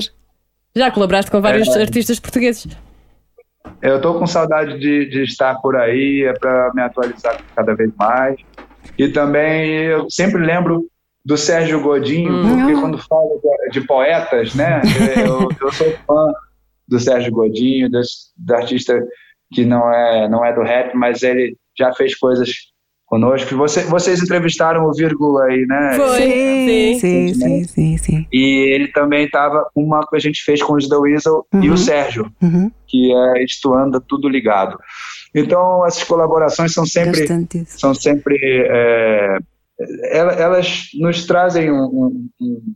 S3: Já colaboraste com vários
S6: É.
S3: artistas portugueses.
S6: Eu estou com saudade de, de estar por aí, é para me atualizar cada vez mais. E também eu sempre lembro do Sérgio Godinho,
S2: Hum.
S6: porque quando falo de, de poetas, né, eu, eu sou fã do Sérgio Godinho, desse, do artista que não é, não é do rap, mas ele já fez coisas conosco. Você, vocês entrevistaram o Vírgula aí, né?
S3: Foi.
S2: Sim,
S3: Sim.
S2: sim, sim, sim, sim.
S6: E ele também estava, uma que a gente fez com os The Weasel e
S2: Uhum.
S6: o Sérgio
S2: Uhum.
S6: que é Isto Anda Tudo Ligado. Então essas colaborações são sempre são sempre é, ela- elas nos trazem um, um- um-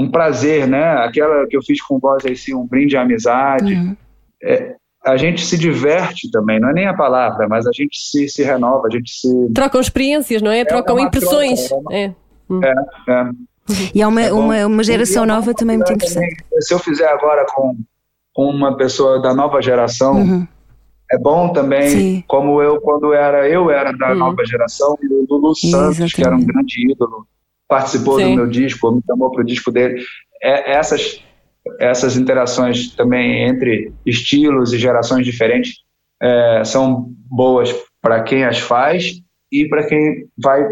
S6: um prazer, né? Aquela que eu fiz com voz assim, um brinde à amizade.
S2: Uhum.
S6: É, a gente se diverte também, não é nem a palavra, mas a gente se, se renova, a gente se
S3: Trocam experiências, não é? Trocam
S6: uma
S3: impressões.
S6: troca,
S3: É.
S6: é,
S2: E há uma,
S6: É bom.
S2: uma, uma geração
S6: E é uma
S2: nova também muito interessante.
S6: também, Se eu fizer agora com, com uma pessoa da nova geração,
S2: Uhum.
S6: é bom também,
S2: Sim.
S6: como eu quando era eu era da
S3: Uhum.
S6: nova geração e o Lulu Santos, que era um
S2: Exatamente.
S6: grande ídolo, participou
S3: Sim.
S6: do meu disco, me chamou para o disco dele. É, essas essas interações também entre estilos e gerações diferentes é, são boas para quem as faz e para quem vai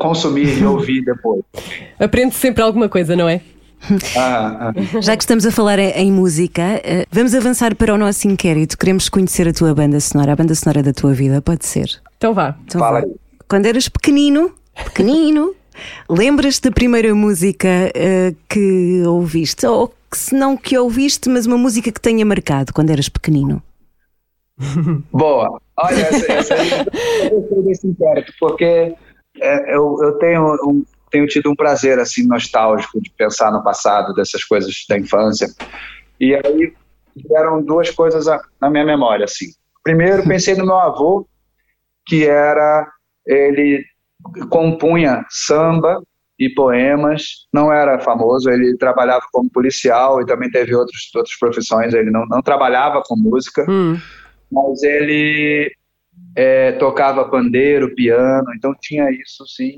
S6: consumir e ouvir depois.
S3: Aprende sempre alguma coisa, não é?
S6: Ah, ah.
S2: Já que estamos a falar em, música, eh, vamos avançar para o nosso inquérito. Queremos conhecer a tua banda sonora, a banda sonora da tua vida, pode ser?
S3: Então vá.
S2: Então
S6: Fala
S2: vá. Quando eras pequenino, pequenino, lembras-te da primeira música eh, que ouviste? Ou que se não que ouviste, mas uma música que tenha marcado quando eras pequenino?
S6: Boa. Olha, essa, essa eu desse inquérito, porque é, eu, eu tenho, um- tenho tido um prazer assim nostálgico de pensar no passado, dessas coisas da infância. E aí vieram duas coisas a- na minha memória. Assim. Primeiro, pensei no meu avô, que era. Ele compunha samba e poemas, não era famoso, ele trabalhava como policial e também teve outros, outras profissões, ele não, não trabalhava com música
S3: Hum.
S6: mas ele é, tocava pandeiro, piano, então tinha isso sim,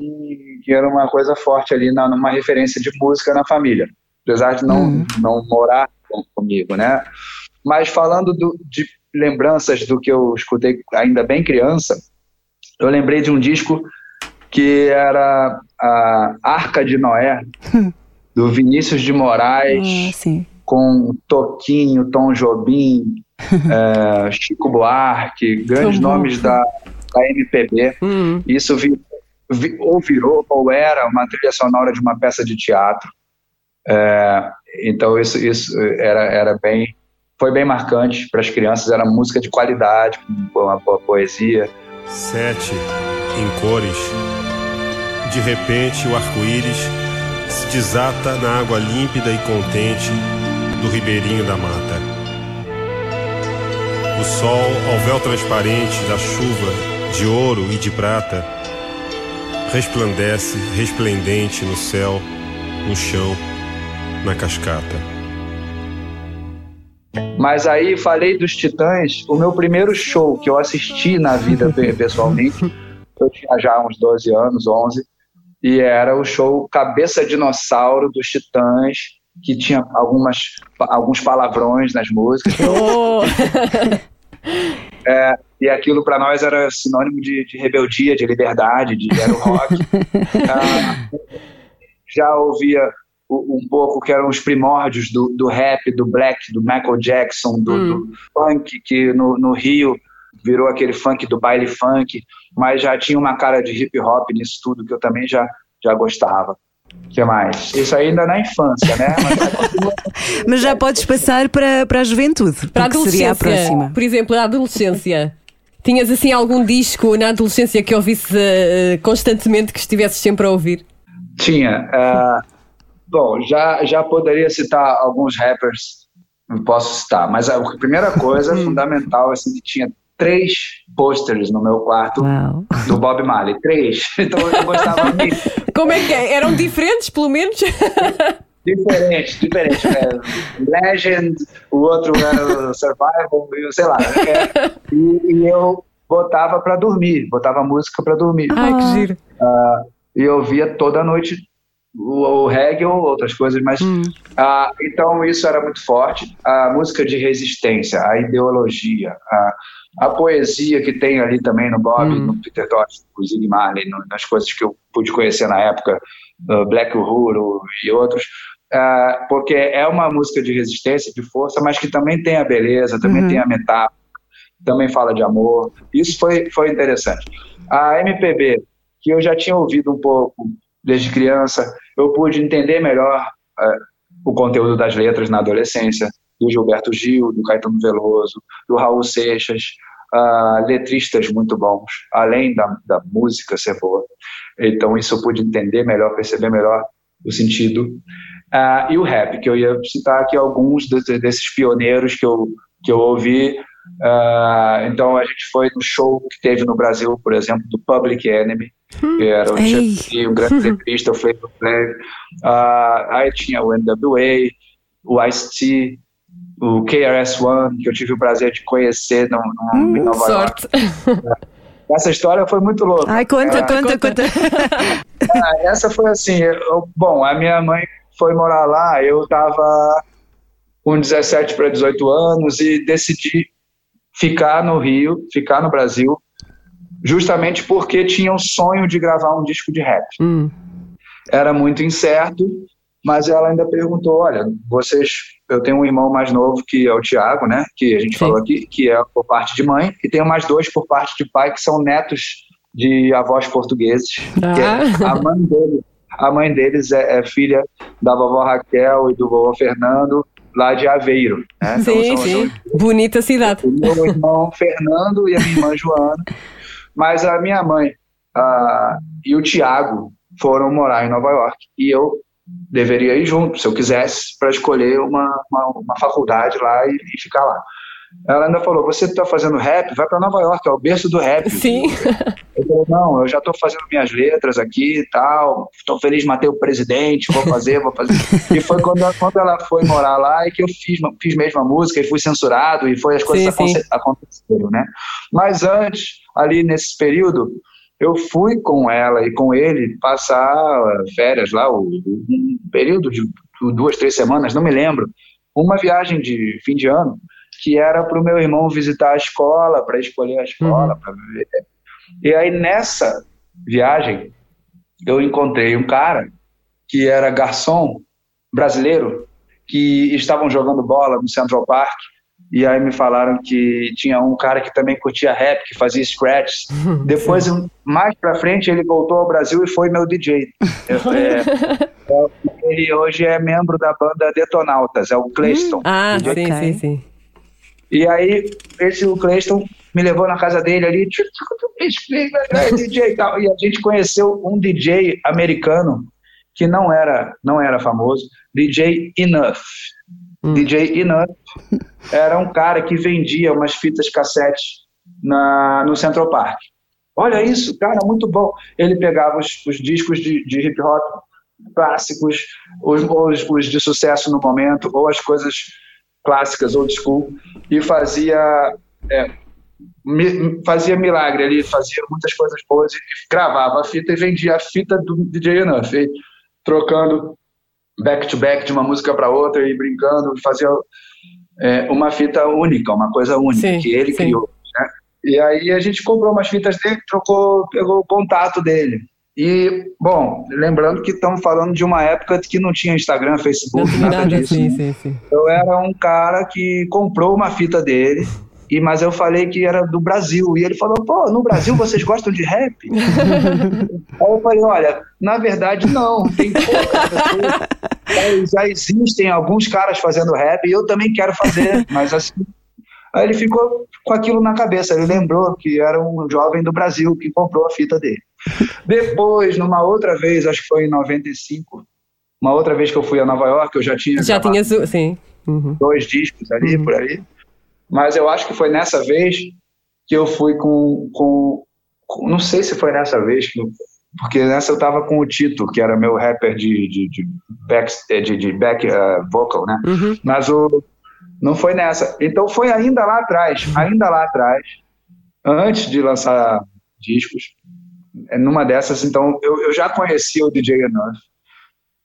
S6: que era uma coisa forte ali, na, numa referência de música na família, apesar de não,
S2: Uhum.
S6: não morar com- comigo, né? Mas falando do- de lembranças do que eu escutei ainda bem criança, eu lembrei de um disco que era a Arca de Noé, do Vinícius de Moraes,
S2: Ah, sim.
S6: com Toquinho, Tom Jobim, eh, Chico Buarque, grandes
S3: bom.
S6: nomes da, da MPB.
S3: Hum.
S6: Isso vi- vi- ou virou ou era uma trilha sonora de uma peça de teatro. Eh, então isso, isso era, era bem, foi bem marcante para as crianças. Era música de qualidade, com uma boa poesia.
S8: Sete em cores. De repente, o arco-íris se desata na água límpida e contente do ribeirinho da mata. O sol, ao véu transparente da chuva de ouro e de prata, resplandece resplendente no céu, no chão, na cascata.
S6: Mas aí falei dos Titãs, o meu primeiro show que eu assisti na vida pe- pessoalmente, eu tinha já uns 12 anos, 11, e era o show Cabeça Dinossauro dos Titãs, que tinha algumas, alguns palavrões nas músicas.
S3: Oh.
S6: E aquilo para nós era sinônimo de, de rebeldia, de liberdade, de era o rock. Ah, já ouvia um pouco que eram os primórdios do, do rap, do black, do Michael Jackson, do, do funk, que no, no Rio virou aquele funk do baile funk, mas já tinha uma cara de hip hop nisso tudo que eu também já, já gostava. O que mais? Isso ainda na infância, né? Mas
S2: Mas já podes passar para, para a juventude,
S3: Para a
S2: porque seria a
S3: adolescência.
S2: próxima.
S3: Por exemplo, a adolescência. Tinhas assim algum disco na adolescência que ouvisses eh, constantemente que estivesses sempre a ouvir?
S6: Tinha. ah, bom, já, já poderia citar alguns rappers, não posso citar, mas a primeira coisa fundamental, assim, que tinha três posters no meu quarto
S2: Uau.
S6: do Bob Marley, três. Então eu gostava muito.
S3: Como é que é? Eram diferentes, pelo menos?
S6: Diferente, diferente. É, Legend, o outro era Survival, sei lá. é, e, e eu botava pra dormir, botava música pra dormir.
S3: Ai, que giro.
S6: e eu via toda noite o, o reggae ou outras coisas, mas ah, então isso era muito forte. A música de resistência, a ideologia, a, a poesia que tem ali também no Bob, no Peter Tosh, Zig Marley, no- nas coisas que eu pude conhecer na época, uh, Black Uhuru e outros. ah, porque é uma música de resistência, de força, mas que também tem a beleza, também tem a metáfora, também fala de amor. Isso foi, foi interessante. A MPB, que eu já tinha ouvido um pouco desde criança, eu pude entender melhor eh, o conteúdo das letras na adolescência, do Gilberto Gil, do Caetano Veloso, do Raul Seixas, uh, letristas muito bons, além da, da música ser boa. Então, isso eu pude entender melhor, perceber melhor o sentido. Uh, e o rap, que eu ia citar aqui alguns desses pioneiros que eu, que eu ouvi. Uh, então, a gente foi no show que teve no Brasil, por exemplo, do Public Enemy, que era um, um grande letrista, o Flavor Flav. Uh, aí tinha o NWA, o Ice-T, o KRS-One, que eu tive o prazer de conhecer no, no, hum, em Nova sorte. York. Essa história foi muito louca.
S2: Ai, conta, conta, conta.
S6: Ah, essa foi assim, eu, bom, a minha mãe foi morar lá, eu estava com 17 para 18 anos e decidi ficar no Rio, ficar no Brasil, justamente porque tinha um sonho de gravar um disco de rap. Hum. Era muito incerto, mas ela ainda perguntou, olha, vocês, eu tenho um irmão mais novo que é o Tiago, né, que a gente Sim. falou aqui, que é por parte de mãe, e tenho mais dois por parte de pai que são netos de avós portugueses, ah. que é a mãe dele, a mãe deles é, é, filha da vovó Raquel e do vovô Fernando, lá de Aveiro. Né?
S3: Então, sim, são, sim. São, Bonita cidade.
S6: O meu irmão Fernando e a minha irmã Joana. Mas a minha mãe uh, e o Tiago foram morar em Nova York. E eu deveria ir junto, se eu quisesse, para escolher uma, uma, uma, faculdade lá e, e, ficar lá. Ela ainda falou: Você está fazendo rap? Vai para Nova York, é o berço do rap.
S3: Sim.
S6: Eu falei: Não, eu já estou fazendo minhas letras aqui e tal. Estou feliz, matei o presidente, vou fazer, vou fazer. E foi quando, quando ela foi morar lá e que eu fiz, fiz mesmo a música e fui censurado e foi as coisas sim, aconteceram, né? Mas antes, ali nesse período, eu fui com ela e com ele passar férias lá, um período de duas, três semanas, não me lembro, uma viagem de fim de ano que era para o meu irmão visitar a escola, para escolher a escola, uhum. para ver. E aí nessa viagem eu encontrei um cara que era garçom brasileiro que estavam jogando bola no Central Park e aí me falaram que tinha um cara que também curtia rap, que fazia scratch. Depois, mais pra frente, ele voltou ao Brasil e foi meu DJ. é, é, ele hoje é membro da banda Detonautas, é o Cleiston.
S3: Ah, sim, okay. sim, sim.
S6: E aí, esse o Cleiston me levou na casa dele ali, DJ e tal. E a gente conheceu um DJ americano que não era, não era famoso, DJ Enough. Hum. DJ Enough era um cara que vendia umas fitas cassete na, no Central Park. Olha isso, cara, muito bom. Ele pegava os, os discos de, de, hip hop clássicos, os, os, os, de sucesso no momento, ou as coisas clássicas, old school, e fazia, é, mi, fazia milagre ali, fazia muitas coisas boas, e gravava a fita e vendia a fita do DJ Enough, e, trocando back to back de uma música para outra e brincando, fazia é, uma fita única, uma coisa única sim, que ele sim. criou. Né? E aí a gente comprou umas fitas dele, trocou, pegou o contato dele. E, bom, lembrando que estamos falando de uma época que não tinha Instagram, Facebook, não nada, nada disso. Sim, né? sim, eu era um cara que comprou uma fita dele, e, mas eu falei que era do Brasil. E ele falou, pô, no Brasil vocês gostam de rap? Aí eu falei, olha, na verdade não, tem pessoas. Já existem alguns caras fazendo rap e eu também quero fazer, mas assim. Aí ele ficou com aquilo na cabeça, ele lembrou que era um jovem do Brasil que comprou a fita dele. Depois, numa outra vez, acho que foi em 95, uma outra vez que eu fui a Nova York, eu já tinha.
S3: Já tinha, sim. Uhum.
S6: Dois discos ali, uhum. por aí. Mas eu acho que foi nessa vez que eu fui com, com, com não sei se foi nessa vez, porque nessa eu tava com o Tito, que era meu rapper de, de, de back, de, de back uh, vocal, né? Uhum. Mas o, não foi nessa. Então foi ainda lá atrás, ainda lá atrás, antes de lançar discos, é numa dessas, então eu, eu já conhecia o DJ Enough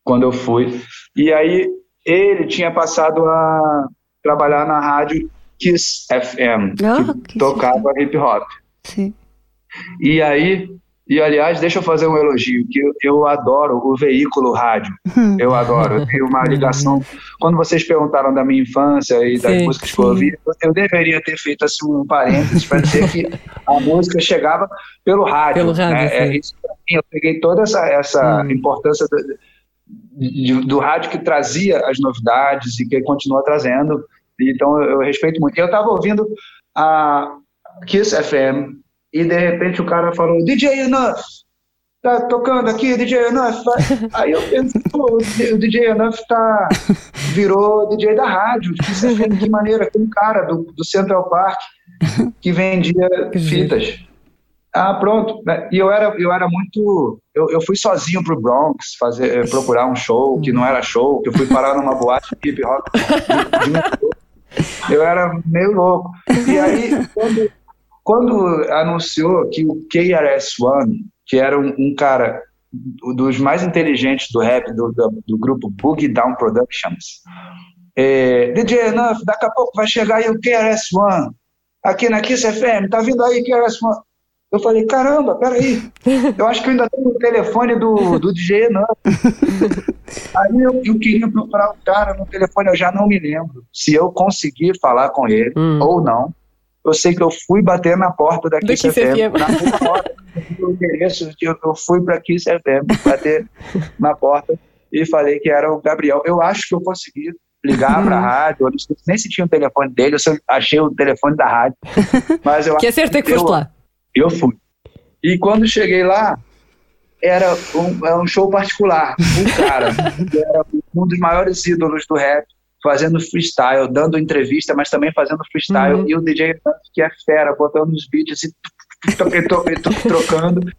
S6: quando eu fui. E aí ele tinha passado a trabalhar na rádio Kiss FM, oh, que tocava hip hop.
S2: Sim.
S6: E aí, e aliás, deixa eu fazer um elogio, que eu, eu adoro o veículo rádio. Hum. Eu adoro, eu tenho uma ligação. Quando vocês perguntaram da minha infância e das sim, músicas sim. que eu ouvi, eu deveria ter feito assim, um parênteses para dizer que a música chegava pelo rádio.
S3: Pelo rádio
S6: né? é isso, eu peguei toda essa, essa hum. importância do, do rádio que trazia as novidades e que continua trazendo então eu, respeito muito. Eu estava ouvindo a, Kiss FM e de repente o cara falou, DJ Enough, tá tocando aqui, DJ Enough. Aí eu penso, pô, o DJ Enough tá, virou DJ da rádio, FM, que maneira, aquele cara do, do Central Park que vendia fitas. Ah, pronto. né? E eu era, eu era muito. Eu, eu fui sozinho pro Bronx fazer, eh, procurar um show que não era show, que eu fui parar numa boate de hip hop. de- de um. Eu era meio louco. E aí, quando, quando anunciou que o KRS-One, que era um, um cara dos mais inteligentes do rap do, do, do grupo Boogie Down Productions, é, DJ Enough, daqui a pouco vai chegar aí o KRS-One, aqui na Kiss FM, tá vindo aí KRS-One. Eu falei, caramba, peraí, eu acho que eu ainda tenho o telefone do, do DJ Enough. Aí eu, eu queria procurar o cara no telefone, eu já não me lembro se eu consegui falar com ele
S3: Hum.
S6: ou não. Eu sei que eu fui bater na porta da Kiss, FM, na mesma hora, endereço, eu, fui para Kiss FM, bater na porta e falei que era o Gabriel. Eu acho que eu consegui ligar para a rádio, eu não sei nem se tinha o telefone dele, eu achei o telefone da rádio. Mas eu
S3: Que é certo é que foste lá.
S6: Eu fui. E quando cheguei lá, era um, era um show particular. Um cara, que era um dos maiores ídolos do rap, fazendo freestyle, dando entrevista, mas também fazendo freestyle.
S3: Uhum.
S6: E o DJ, que é fera, botando os beats e, trocando.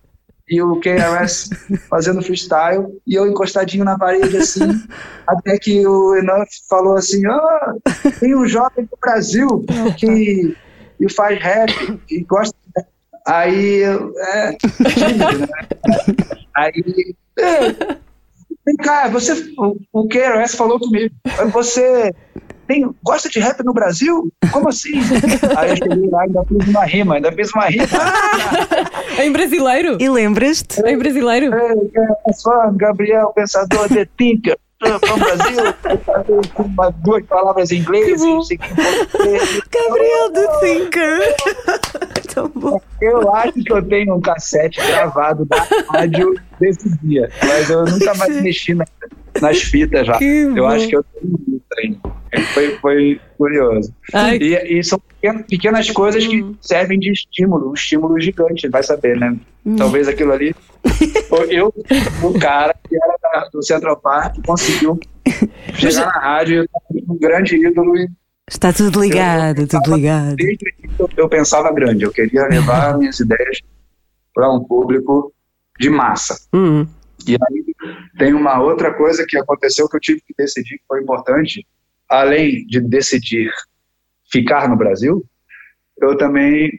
S6: E o KRS fazendo freestyle. E eu encostadinho na parede, assim. até que o Enough falou assim: Ah, tem um jovem do Brasil que, que faz rap e gosta Aí, é, tímido, né? Aí, é, vem cá, você, o, o KRS falou comigo, você tem, gosta de rap no Brasil? Como assim? Aí eu cheguei lá e ainda fiz uma rima, ainda fiz uma rima.
S3: Em brasileiro?
S2: E lembras-te?
S3: Em brasileiro?
S6: Ei, KRS One, Gabriel, pensador de Tinker, from Brasil, com uma- duas palavras em inglês,
S3: Que bom.
S6: e o seguinte, português.
S2: Gabriel the Thinker. Tão bom.
S6: Eu acho que eu tenho um cassete gravado da rádio desse dia, mas eu nunca mais mexi na- nas fitas já.
S3: Que
S6: eu
S3: bom.
S6: acho que eu tenho isso ainda. Foi, foi curioso.
S3: Ai.
S6: E, e são pequenas, coisas que servem de estímulo, um estímulo gigante, vai saber, né? Talvez aquilo ali. Eu, o cara que era do Central Park, conseguiu chegar na rádio, eu um grande ídolo e
S2: Está tudo ligado,
S6: Eu-
S2: tudo ligado.
S6: Eu- eu pensava grande, eu queria levar minhas ideias para um público de massa.
S3: Hum.
S6: E aí tem uma outra coisa que aconteceu que eu tive que decidir que foi importante, além de decidir ficar no Brasil, eu também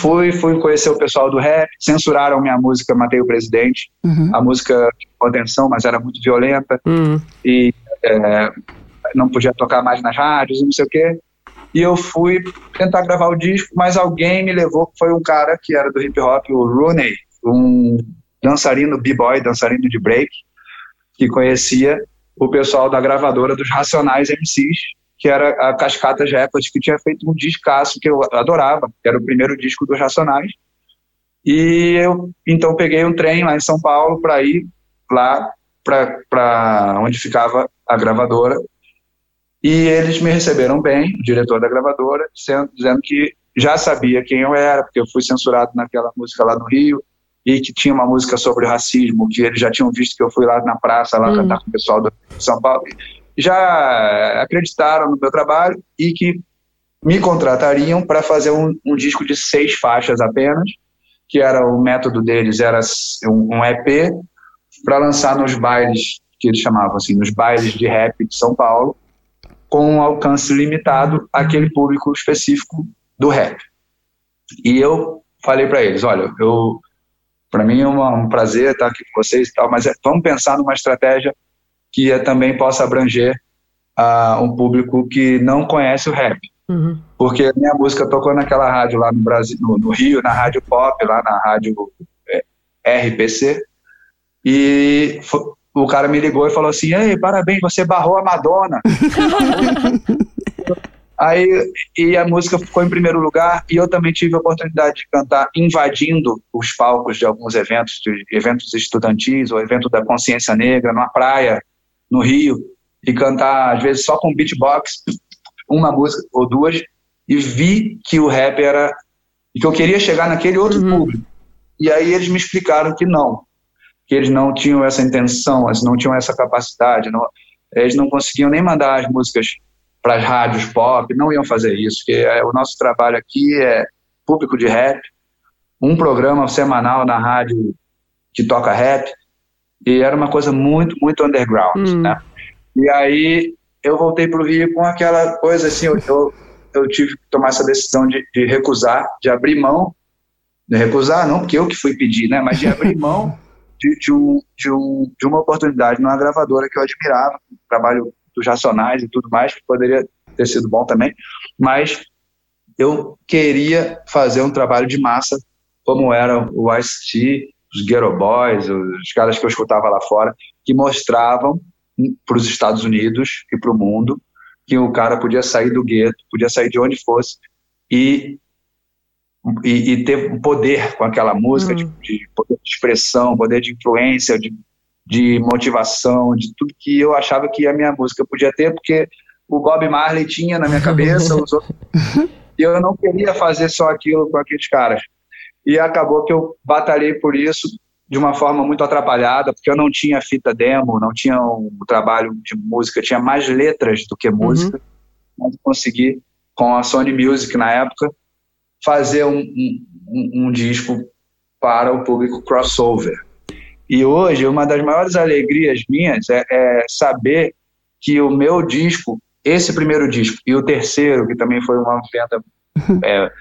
S6: fui fui conhecer o pessoal do rap, censuraram minha música Matei o Presidente,
S2: Uhum.
S6: a música com atenção, mas era muito violenta
S3: Hum.
S6: e é, não podia tocar mais nas rádios e não sei o quê. E eu fui tentar gravar o disco, mas alguém me levou, que foi um cara que era do hip hop, o Rooney, um dançarino b-boy, dançarino de break, que conhecia o pessoal da gravadora dos Racionais MCs, que era a Cascatas Records, que tinha feito um discaço que eu adorava, que era o primeiro disco dos Racionais. E eu então peguei um trem lá em São Paulo para ir lá para onde ficava a gravadora. E eles me receberam bem, o diretor da gravadora, dizendo que já sabia quem eu era, porque eu fui censurado naquela música lá no Rio, e que tinha uma música sobre racismo, que eles já tinham visto que eu fui lá na praça lá
S3: Hum.
S6: cantar com o pessoal do São Paulo. Já acreditaram no meu trabalho e que me contratariam para fazer um, um disco de seis faixas apenas, que era o método deles, era um, um EP para lançar nos bailes, que eles chamavam assim, nos bailes de rap de São Paulo, com um alcance limitado àquele público específico do rap. E eu falei para eles, olha, eu para mim é uma, um prazer estar aqui com vocês e tal, mas é, vamos pensar numa estratégia que é, também possa abranger uh, um público que não conhece o rap.
S3: Uhum.
S6: Porque a minha música tocou naquela rádio lá no Brasil, no, no Rio, na rádio pop, lá na rádio é, RPC, e o cara me ligou e falou assim: Ei, parabéns, você barrou a Madonna. Aí e a música ficou em primeiro lugar e eu também tive a oportunidade de cantar invadindo os palcos de alguns eventos, de eventos estudantis ou evento da consciência negra numa praia no Rio e cantar às vezes só com beatbox uma música ou duas e vi que o rap era e que eu queria chegar naquele outro público. E aí eles me explicaram que não, que eles não tinham essa intenção, eles não tinham essa capacidade, não, eles não conseguiam nem mandar as músicas para as rádios pop, não iam fazer isso, que é, o nosso trabalho aqui é público de rap, um programa semanal na rádio que toca rap, e era uma coisa muito, muito underground,
S3: Hum.
S6: né? E aí eu voltei para o Rio com aquela coisa assim, eu, eu, tive que tomar essa decisão de, de recusar, de abrir mão, de recusar não, porque eu que fui pedir, né? Mas de abrir mão de, de, um, de, um, de uma oportunidade numa gravadora que eu admirava, o trabalho dos Racionais e tudo mais, que poderia ter sido bom também, mas eu queria fazer um trabalho de massa, como era o Ice-T, os Ghetto Boys, os caras que eu escutava lá fora, que mostravam para os Estados Unidos e para o mundo que o cara podia sair do gueto, podia sair de onde fosse e e, e ter poder com aquela música, de, de poder de expressão, poder de influência, de, de motivação, de tudo que eu achava que a minha música podia ter, porque o Bob Marley tinha na minha cabeça, os outros, e eu não queria fazer só aquilo com aqueles caras. E acabou que eu batalhei por isso de uma forma muito atrapalhada, porque eu não tinha fita demo, não tinha um trabalho de música, tinha mais letras do que música, mas consegui, com a Sony Music na época, fazer um, um, um disco para o público crossover. E hoje, uma das maiores alegrias minhas é, é, saber que o meu disco, esse primeiro disco, e o terceiro, que também foi uma venda é,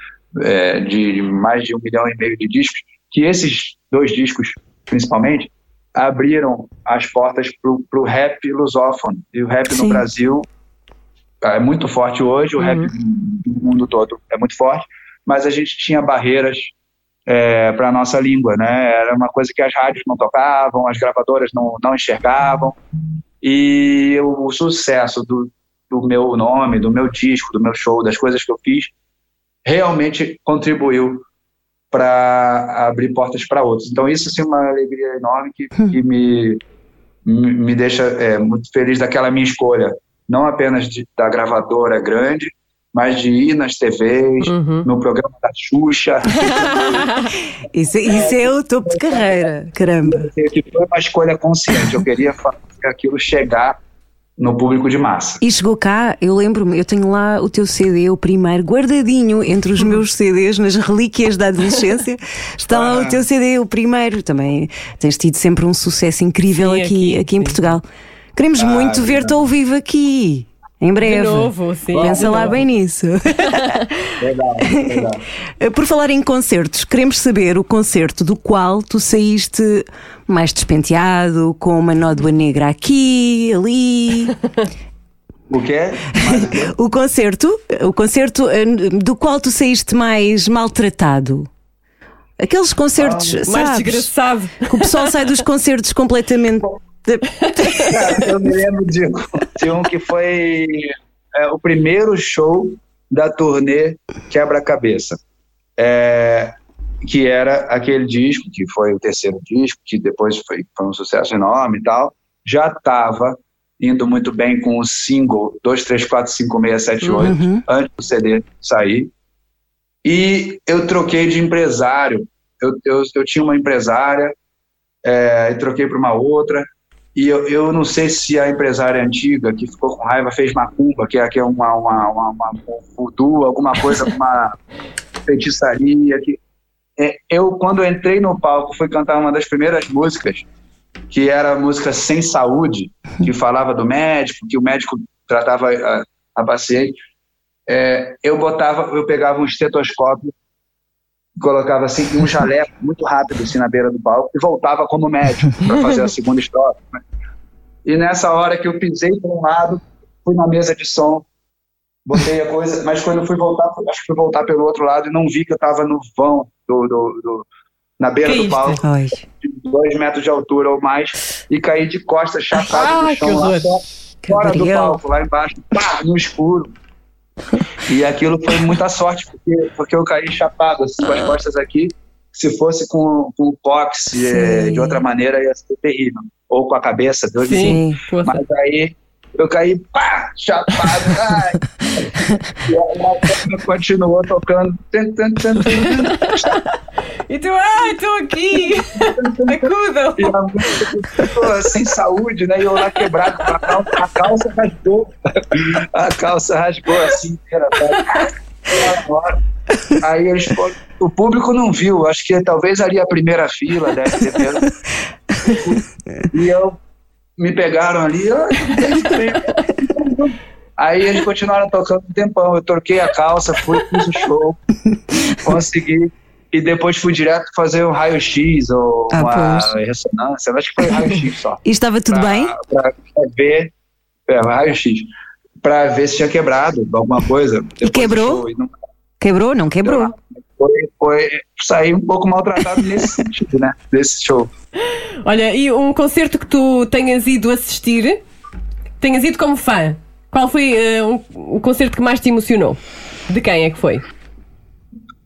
S6: é, de mais de um milhão e meio de discos, que esses dois discos, principalmente, abriram as portas para o rap lusófono. E o rap
S2: Sim.
S6: no Brasil é muito forte hoje, o rap no mundo todo é muito forte, mas a gente tinha barreiras para a nossa língua, né? Era uma coisa que as rádios não tocavam, as gravadoras não, não enxergavam, e o, o sucesso do, do meu nome, do meu disco, do meu show, das coisas que eu fiz, realmente contribuiu para abrir portas para outros. Então isso assim, é uma alegria enorme que, que me, me me deixa é, muito feliz daquela minha escolha, não apenas de, da gravadora grande, mas de ir nas TVs, no programa da Xuxa,
S2: Isso, isso é o topo de carreira, caramba.
S6: que foi uma escolha consciente. Eu queria fazer aquilo chegar no público de massa.
S2: E chegou cá, eu lembro-me, eu tenho lá o teu CD, o primeiro, guardadinho entre os meus CDs, nas relíquias da adolescência. Está lá o teu CD, o primeiro. Também tens tido sempre um sucesso incrível
S3: Sim,
S2: aqui,
S3: aqui,
S2: aqui, em. Portugal. Queremos muito ver-te ao vivo aqui. Em breve.
S3: De novo, sim.
S2: Pensa lá bem nisso.
S6: Legal, legal.
S2: Por falar em concertos, queremos saber o concerto do qual tu saíste mais despenteado, com uma nódoa negra aqui, ali.
S6: O quê? Mais o
S2: concerto, o concerto eh, do qual tu saíste mais maltratado. Aqueles concertos,
S3: Mais
S2: sabes?
S3: desgraçado.
S2: Que o pessoal sai dos concertos completamente.
S6: Eu me lembro de, de um que foi é, o primeiro show da turnê Quebra-Cabeça. É, que era aquele disco, que foi o terceiro disco, que depois foi, foi um sucesso enorme e tal. Já estava indo muito bem com o single 2345678, antes do CD sair. E eu troquei de empresário. Eu, eu, eu tinha uma empresária, é, e troquei para uma outra. E eu, eu não sei se a empresária antiga que ficou com raiva fez macumba, que é, que é uma, uma, uma, uma um voodoo, alguma coisa, uma feitiçaria. Que, é, eu, quando eu entrei no palco, fui cantar uma das primeiras músicas, que era a música Sem Saúde, que falava do médico, que o médico tratava a, a paciente. É, eu botava, eu pegava um estetoscópio colocava assim um jaleco muito rápido assim na beira do palco e voltava como médico para fazer a segunda estrofe. Né? E nessa hora que eu pisei para um lado, fui na mesa de som, botei a coisa, mas quando eu fui voltar, acho que fui voltar pelo outro lado e não vi que eu estava no vão do, do, do- na beira
S3: Que
S6: do palco,
S2: Ai,
S6: de dois metros de altura ou mais, e caí de costas, chapado
S3: Ai,
S6: no chão, lá fora, fora do palco, lá embaixo, pá, no escuro. E aquilo foi muita sorte, porque, porque eu caí chapado, assim, com as costas aqui. Se fosse com, com o cox
S2: Sim.
S6: de outra maneira, ia ser terrível. Ou com a cabeça, Deus.
S3: Sim.
S6: Mas aí eu caí, pá, chapado, ai. E a continuou tocando.
S3: E tu, ai, estou aqui! Acudam!
S6: E a música sem saúde, né? E eu lá quebrado com a calça, a calça rasgou. A calça rasgou assim, era agora. Aí eles o público não viu, acho que talvez ali a primeira fila deve ter pego. E eu me pegaram ali, aí eles continuaram tocando um tempão. Eu troquei a calça, fui, fiz o show, consegui. E depois fui direto fazer um raio-x ou
S2: Ah,
S6: uma
S2: pois.
S6: ressonância. Acho que foi raio-x só.
S2: E estava tudo
S6: Pra-
S2: bem?
S6: Pra, ver, é, raio-x, pra ver se tinha quebrado alguma coisa. do
S2: quebrou?
S6: E não
S2: Quebrou? Não quebrou?
S6: Foi, foi sair um pouco maltratado nesse sentido, né? Desse show.
S3: Olha, e um concerto que tu tenhas ido assistir, tenhas ido como fã, qual foi eh, um- o concerto que mais te emocionou? De quem é que foi?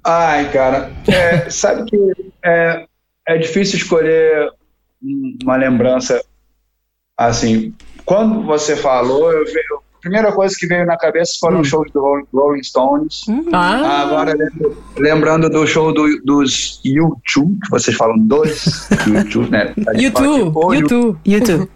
S6: Ai, cara, é, sabe que é, é difícil escolher um- uma lembrança assim. Quando você falou, eu ve- a primeira coisa que veio na cabeça foram os shows do Rolling- Stones.
S3: Ah,
S6: Agora, lembrando do show do- dos U2, que vocês falam dois U2, né?
S3: YouTube, YouTube.
S2: YouTube.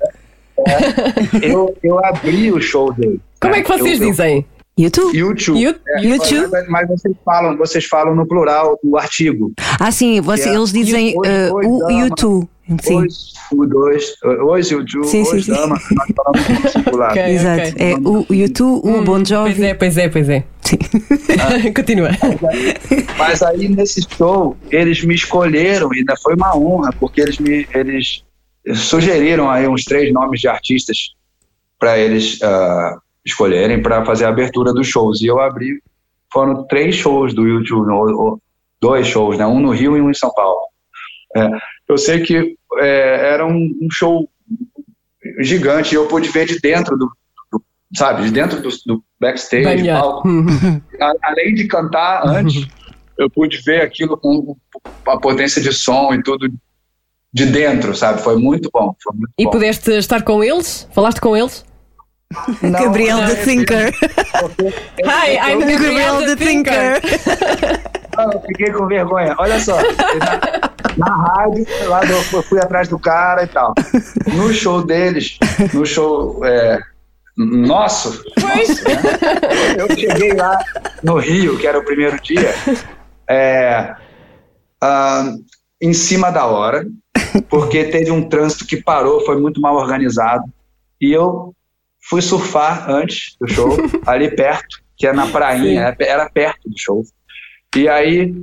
S6: Eu, eu abri o show dele.
S3: Como é que vocês
S6: Eu- eu-
S3: dizem?
S2: YouTube?
S6: YouTube.
S3: You-
S6: É,
S2: YouTube?
S6: Mas, mas vocês falam, vocês falam no plural do artigo.
S2: Ah, sim, você-
S6: é-
S2: eles dizem
S6: oi,
S2: o
S6: dama.
S2: YouTube. Sim,
S6: Hoje o dois, hoje o Ju,
S2: Sim, sim,
S6: hoje
S2: sim.
S6: dama, nós falamos no singular.
S3: Ok.
S2: exato. É o YouTube, o Bon
S3: Pois
S2: Jovi.
S3: é, pois é, pois é.
S2: Sim.
S3: Continua.
S6: Mas aí nesse show, eles me escolheram, e ainda foi uma honra, porque eles me eles sugeriram aí uns três nomes de artistas para eles ah, escolherem para fazer a abertura dos shows. E eu abri, foram três shows do YouTube, ou- ou dois shows, né? Um no Rio e um em São Paulo. É, eu sei que é, era um, um show gigante, e eu pude ver de dentro do, do- sabe, de dentro do, do backstage, palco. A- além de cantar antes, eu pude ver aquilo com a potência de som e tudo de dentro, sabe? Foi muito bom. Foi muito
S3: E
S6: bom.
S3: pudeste estar com eles? Falaste com eles?
S6: Não,
S2: Gabriel
S6: não,
S2: the
S6: é-
S2: Thinker.
S3: Hi, I'm Gabriel the Thinker.
S6: Não, eu fiquei com vergonha. Olha só, na, na rádio, lá do- eu fui atrás do cara e tal. No show deles, no show é, nosso, nosso, né? eu cheguei lá no Rio, que era o primeiro dia, é, ah, em cima da hora, porque teve um trânsito que parou, foi muito mal organizado, e eu fui surfar antes do show, ali perto, que é na prainha, era, era perto do show. E aí,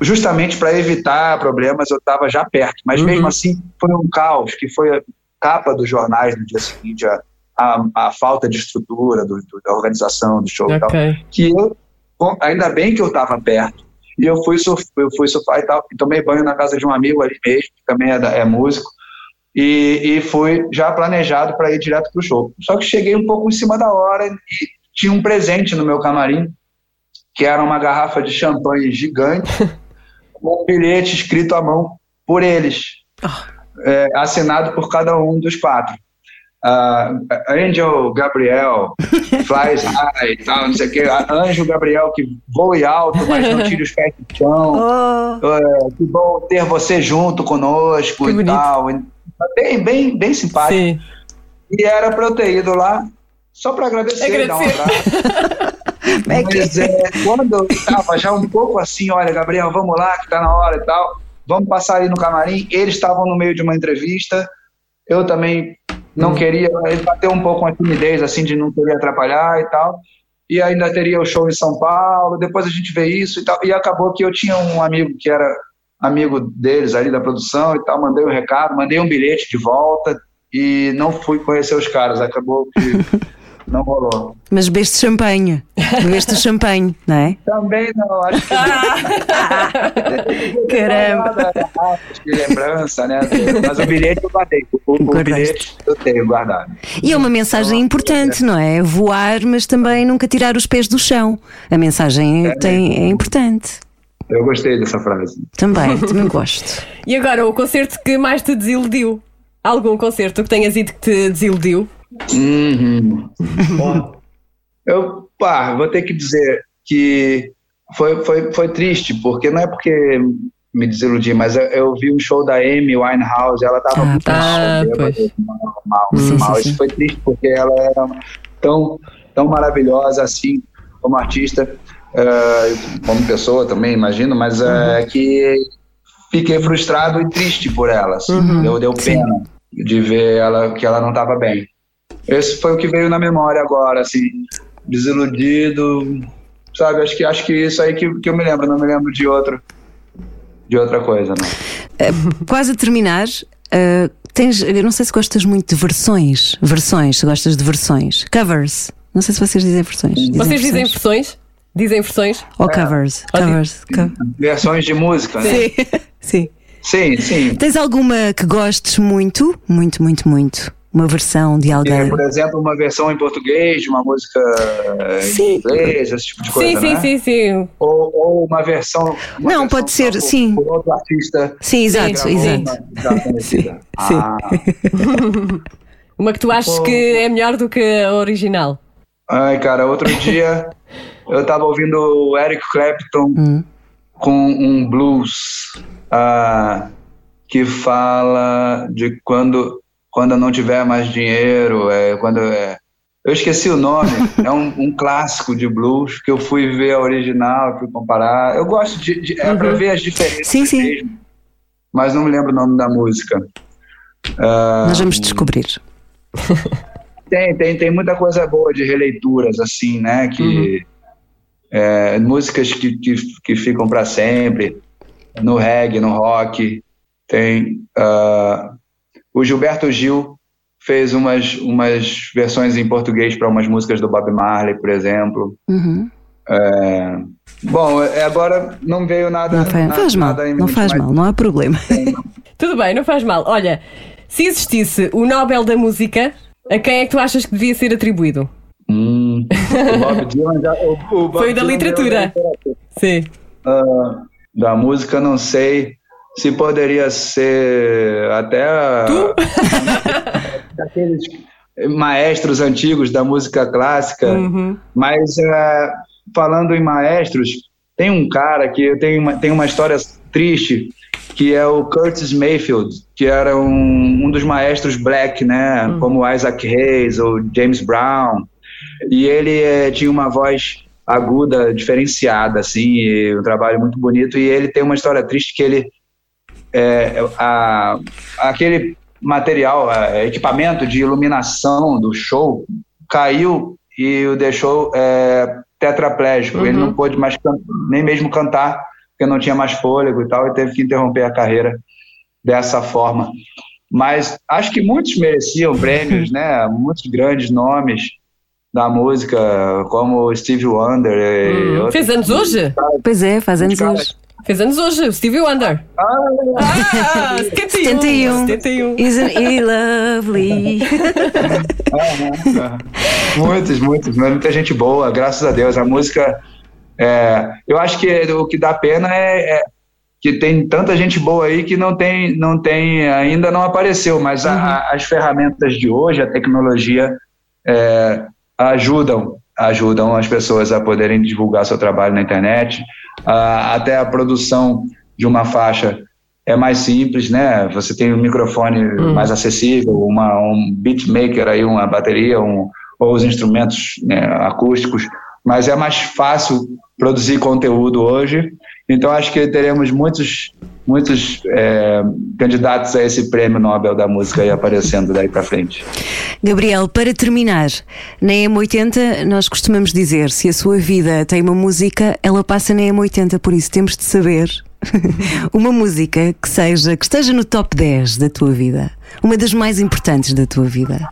S6: justamente para evitar problemas, eu estava já perto. Mas
S3: Uhum.
S6: mesmo assim, foi um caos, que foi a capa dos jornais no dia seguinte, a, a, a falta de estrutura do, do- da organização do show e tal. Que eu, ainda bem que eu estava perto. E eu fui, surf, eu fui surfar e tal, e tomei banho na casa de um amigo ali mesmo, que também é, é músico, e, e fui já planejado para ir direto pro show. Só que cheguei um pouco em cima da hora e tinha um presente no meu camarim, que era uma garrafa de champanhe gigante, com um bilhete escrito à mão por eles, é, assinado por cada um dos quatro. Ah, Angel Gabriel, Flies High e tal, não sei o que. Anjo Gabriel que voe alto, mas não tire os pés do chão.
S2: Oh,
S6: É, que bom ter você junto conosco
S3: Que
S6: e
S3: bonito.
S6: tal. Bem, bem, bem simpático.
S3: Sim.
S6: E era pra eu ter ido lá só pra agradecer, dar um
S3: Agradecer.
S6: abraço.
S2: é
S6: Mas é, quando eu estava já um pouco assim, olha, Gabriel, vamos lá, que tá na hora e tal, vamos passar ali no camarim. Eles estavam no meio de uma entrevista, eu também não queria, ele bateu um pouco uma timidez, assim, de não querer atrapalhar e tal. E ainda teria o show em São Paulo, depois a gente vê isso e tal. E acabou que eu tinha um amigo que era amigo deles ali da produção e tal, mandei um recado, mandei um bilhete de volta e não fui conhecer os caras, acabou que não rolou.
S2: Mas bebeste champanhe. Bebeste champanhe, não é?
S6: Também não, acho que
S2: Caramba.
S6: Acho que lembrança, né? Mas o bilhete eu guardei. O, o bilhete eu tenho guardado.
S2: E é uma mensagem importante, não é? Voar, mas também nunca tirar os pés do chão. A mensagem tem, é importante.
S6: Eu gostei dessa frase.
S2: Também, também gosto.
S3: E agora, o concerto que mais te desiludiu? Algum concerto que tenhas ido que te desiludiu?
S6: Uhum. Bom, eu pá, vou ter que dizer que foi, foi, foi triste, porque não é porque me desiludi, mas eu, eu vi um show da Amy Winehouse, ela tava
S2: Ah,
S6: muito
S3: tá,
S6: mal,
S3: pois.
S6: bêbada, mal, mal,
S2: Sim,
S6: mal.
S2: sim,
S6: Isso
S2: sim.
S6: foi triste porque ela era tão, tão maravilhosa assim, como artista, eh, como pessoa também, imagino, mas é que fiquei frustrado e triste por ela, assim, deu, deu pena de ver ela que ela não estava bem. Esse foi o que veio na memória agora, assim, desiludido, sabe? Acho que acho que isso aí que, que eu me lembro, não me lembro de outro, de outra coisa, não.
S2: Quase a terminar, uh, tens, eu não sei se gostas muito de versões. Versões, se gostas de versões. Covers. Não sei se vocês dizem versões.
S3: Vocês dizem
S2: versões?
S3: Dizem versões?
S2: Ou covers.
S3: Ou
S2: Covers. co-
S6: Versões de música, né?
S2: Sim.
S6: Sim, sim.
S2: Tens alguma que gostes muito? Muito, muito, muito. Uma versão de
S6: É,
S2: alguém.
S6: por exemplo, uma versão em português de uma música em
S2: Sim.
S6: inglês, esse tipo de coisa,
S3: sim, sim,
S6: né?
S3: sim, sim.
S6: Ou, ou uma versão. uma
S2: Não,
S6: versão
S2: pode ser,
S6: por-
S2: sim.
S6: Por outro artista.
S2: Sim, exato, exato.
S6: uma
S2: sim.
S6: Ah,
S3: Uma que tu achas que é melhor do que a original.
S6: Ai, cara, outro dia eu tava ouvindo o Eric Clapton
S2: Hum.
S6: com um blues ah, que fala de quando, quando não tiver mais dinheiro, é, quando é, eu esqueci o nome, é um, um clássico de blues que eu fui ver a original, fui comparar. Eu gosto de, de é pra ver as diferenças
S2: Sim, sim.
S6: mesmo, mas não me lembro o nome da música. Ah,
S2: Nós vamos descobrir.
S6: tem, tem, tem muita coisa boa de releituras, assim, né? Que, é, músicas que, que, que ficam para sempre, no reggae, no rock. Tem. ah, o Gilberto Gil fez umas, umas versões em português para umas músicas do Bob Marley, por exemplo.
S2: Uhum.
S6: É, bom, é, agora não veio nada.
S2: Não faz,
S6: na-
S2: faz mal,
S6: nada
S2: não faz
S6: mas
S2: mal, não há problema.
S3: Tudo bem, não faz mal. Olha, se existisse o Nobel da Música, a quem é que tu achas que devia ser atribuído?
S6: O Bob Dylan já, o, o Bob
S3: Foi da
S6: Dylan
S3: literatura.
S6: da literatura.
S3: Sim.
S6: Ah, da música, não sei se poderia ser até a- daqueles maestros antigos da música clássica,
S3: Uhum.
S6: mas eh, falando em maestros, tem um cara que tenho uma, tem uma história triste que é o Curtis Mayfield, que era um, um dos maestros black, né, como Isaac Hayes ou James Brown, e ele eh, tinha uma voz aguda, diferenciada, assim, e um trabalho muito bonito. E ele tem uma história triste que ele é, a, aquele material, a- equipamento de iluminação do show caiu e o deixou é, tetraplégico. Ele não pôde mais nem mesmo cantar, porque não tinha mais fôlego e tal, e teve que interromper a carreira dessa forma. Mas acho que muitos mereciam prêmios, né? Muitos grandes nomes da música, como Stevie Wonder. e
S3: Hum. Fez anos hoje?
S2: Pois é, faz anos hoje.
S3: Fez anos hoje, Stevie Wonder. Ah, 71.
S2: 71.
S3: 71.
S2: Isn't he lovely?
S6: Muitos, muitos, mas muita gente boa, graças a Deus. A música, é, eu acho que o que dá pena é, é que tem tanta gente boa aí que não tem, não tem ainda não apareceu, mas a- a- as ferramentas de hoje, a tecnologia, é, ajudam, ajudam as pessoas a poderem divulgar seu trabalho na internet. Ah, até a produção de uma faixa é mais simples, né? Você tem um microfone mais acessível, uma, um beatmaker aí, uma bateria, um, ou os instrumentos né, acústicos, mas é mais fácil produzir conteúdo hoje. Então acho que teremos muitos, muitos é, candidatos a esse prêmio Nobel da música aí aparecendo daí para frente.
S2: Gabriel, para terminar, na M80 nós costumamos dizer se a sua vida tem uma música, ela passa na M80, por isso temos de saber uma música que seja que esteja no top 10 da tua vida, uma das mais importantes da tua vida.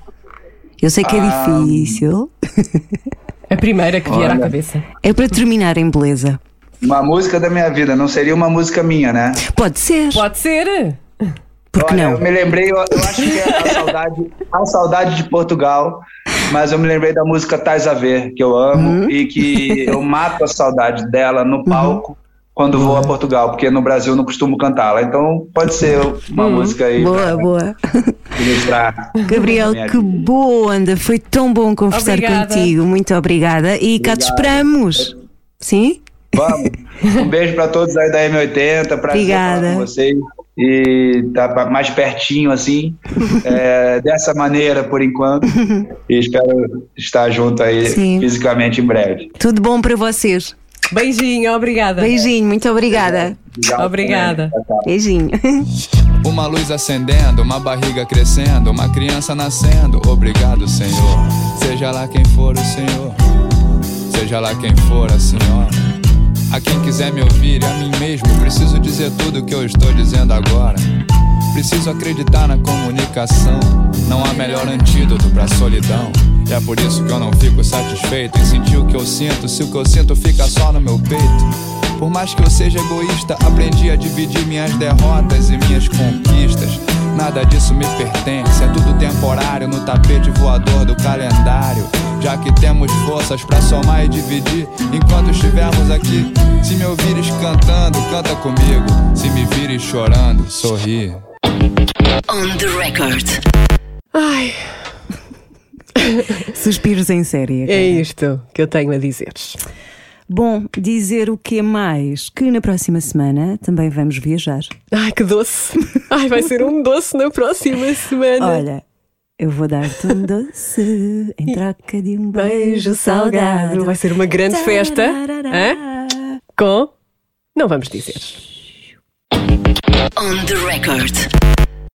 S2: Eu sei que é
S6: Ah.
S2: difícil.
S3: A primeira que vier à
S6: Olha.
S3: cabeça.
S2: É para terminar em beleza.
S6: Uma música da minha vida, não seria uma música minha, né?
S2: Pode ser.
S3: Pode ser.
S2: Porque
S6: Olha,
S2: não?
S6: Eu me lembrei, eu, eu acho que é a saudade, a saudade de Portugal, mas eu me lembrei da música Tais a Ver, que eu amo
S2: Uhum.
S6: e que eu mato a saudade dela no palco
S9: quando vou a Portugal, porque no Brasil eu não costumo cantá-la. Então pode ser uma música aí
S2: Boa,
S9: pra
S2: boa.
S9: ilustrar.
S2: Gabriel, que boa onda. Foi tão bom conversar
S3: Obrigada.
S2: contigo. Muito obrigada. E cá te esperamos. Sim?
S9: Vamos. Um beijo para todos aí da M80, prazer
S2: Obrigada.
S9: falar com vocês. E tá mais pertinho assim, é, dessa maneira por enquanto. E espero estar junto aí
S2: Sim.
S9: fisicamente em breve.
S2: Tudo bom para vocês.
S3: Beijinho, obrigada.
S2: Beijinho, muito obrigada.
S3: Obrigada.
S2: Beijinho.
S6: Uma luz acendendo, uma barriga crescendo, uma criança nascendo. Obrigado, Senhor. Seja lá quem for o Senhor, seja lá quem for a Senhora. A quem quiser me ouvir e a mim mesmo, preciso dizer tudo o que eu estou dizendo agora. Preciso acreditar na comunicação. Não há melhor antídoto pra solidão. E é por isso que eu não fico satisfeito em sentir o que eu sinto, se o que eu sinto fica só no meu peito. Por mais que eu seja egoísta, aprendi a dividir minhas derrotas e minhas conquistas. Nada disso me pertence, é tudo temporário no tapete voador do calendário. Já que temos forças pra somar e dividir enquanto estivermos aqui. Se me ouvires cantando, canta comigo. Se me vires chorando, sorri.
S10: On the record.
S3: Ai,
S2: Suspiros em série.
S3: é isto que eu tenho a dizer.
S2: Bom, dizer o que mais? Que na próxima semana também vamos viajar.
S3: Ai, que doce. Ai, vai ser um doce na próxima semana.
S2: Olha, eu vou dar-te um doce em troca de um beijo
S3: salgado. Vai ser uma grande festa. Hã? Com? Não vamos dizer.
S10: On the record.